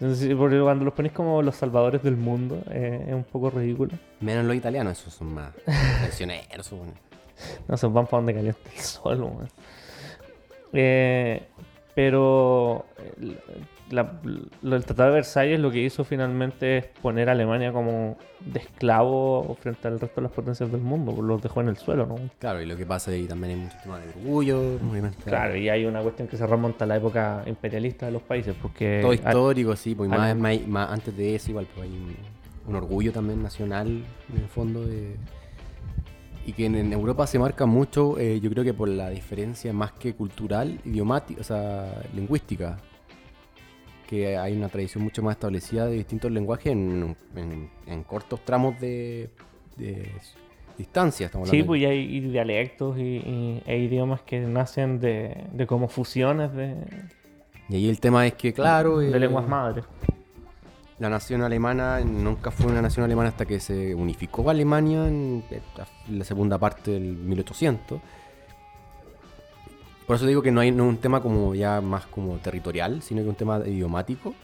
Entonces, porque cuando los ponéis como los salvadores del mundo, eh, es un poco ridículo. Menos los italianos, esos son más pensioneros. son- No se van para donde calienta el sol, weón. Eh, pero eh, la- lo del Tratado de Versalles lo que hizo finalmente es poner a Alemania como de esclavo frente al resto de las potencias del mundo, pues los dejó en el suelo, ¿no? Claro, y lo que pasa ahí también hay mucho tema de orgullo, obviamente. Claro, y hay una cuestión que se remonta a la época imperialista de los países, porque... Todo histórico, sí, pues y más, Ale- más- más antes de eso igual, pues hay un, un orgullo también nacional en el fondo de... Y que en, en Europa se marca mucho, eh, yo creo que por la diferencia más que cultural, idiomática, o sea, lingüística. Que hay una tradición mucho más establecida de distintos lenguajes en, en- en cortos tramos de, de distancia. Estamos Sí, pues y hay y dialectos y, y- e idiomas que nacen de, de como fusiones de, Y ahí el tema es que, claro... de eh, lenguas madres. La nación alemana nunca fue una nación alemana hasta que se unificó Alemania en la segunda parte del 1800. Por eso digo que no hay no un tema como ya más como territorial, sino que un tema idiomático.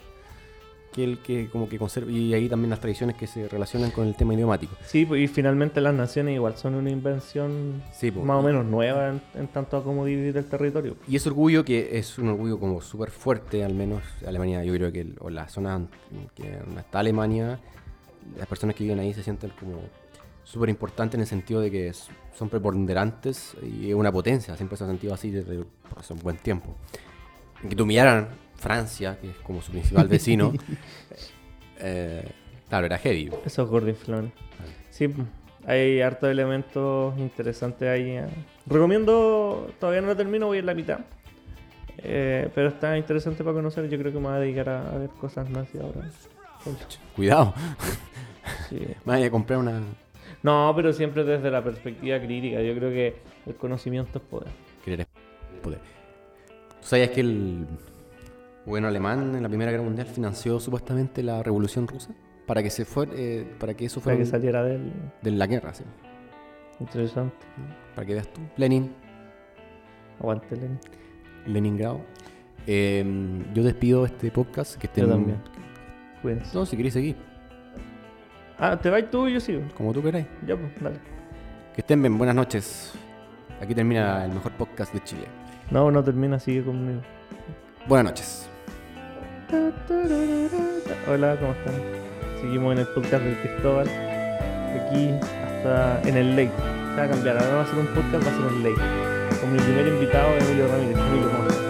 Que el que como que conserva. Y ahí también las tradiciones que se relacionan con el tema idiomático. Sí, pues, y finalmente las naciones igual son una invención Sí, pues. más o menos nueva en, en tanto a cómo dividir el territorio. Y ese orgullo que es un orgullo como súper fuerte, al menos Alemania, yo creo que, el- o la zona que está Alemania, las personas que viven ahí se sienten como súper importantes en el sentido de que son preponderantes y es una potencia, siempre se ha sentido así desde hace un buen tiempo. Que te humillaran Francia, que es como su principal vecino, eh, claro, era heavy. Esos gordinflones. Sí, pues, hay hartos elementos interesantes ahí. eh. Recomiendo, todavía no lo termino, voy en la mitad. Eh, pero está interesante para conocer. Yo creo que me voy a dedicar a, a ver cosas nazis ahora. Cuidado, Sí. me a comprar una... No, pero siempre desde la perspectiva crítica. Yo creo que el conocimiento es poder. querer es poder. ¿Tú sabías que el gobierno alemán en la Primera Guerra Mundial financió supuestamente la Revolución Rusa? Para que se fuera, eh, para que eso Para fuera que saliera del. de la guerra, sí. Interesante. Para que veas tú. Lenin, Aguante, Lenin. Leningrado. Eh, yo despido este podcast. Que estén, Yo también. Cuídense. No, si queréis seguir, Ah, ¿te vas tú y yo sigo? como tú queráis. Ya, pues, dale. Que estén bien, buenas noches. Aquí termina el mejor podcast de Chile. No, no termina, sigue conmigo. Buenas noches. Hola, ¿cómo están? Seguimos en el podcast del Cristóbal. Aquí hasta en el late. Se va a cambiar. Ahora va a ser un podcast, va a ser un late. Con mi primer invitado, Emilio Ramírez. Emilio, ¿cómo?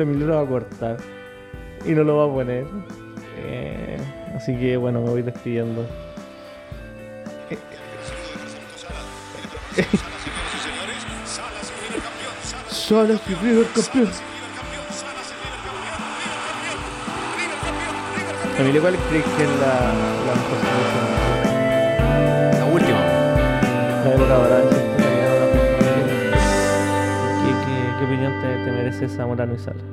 Lo Emilio lo va a cortar y no lo va a poner. Eh, así que bueno, me voy despidiendo. Salas y River campeón. Emilio, ¿cuál crees que es la, la mejor? La última. ¿Qué, qué, qué opinión te, te merece Zamorano y Sala?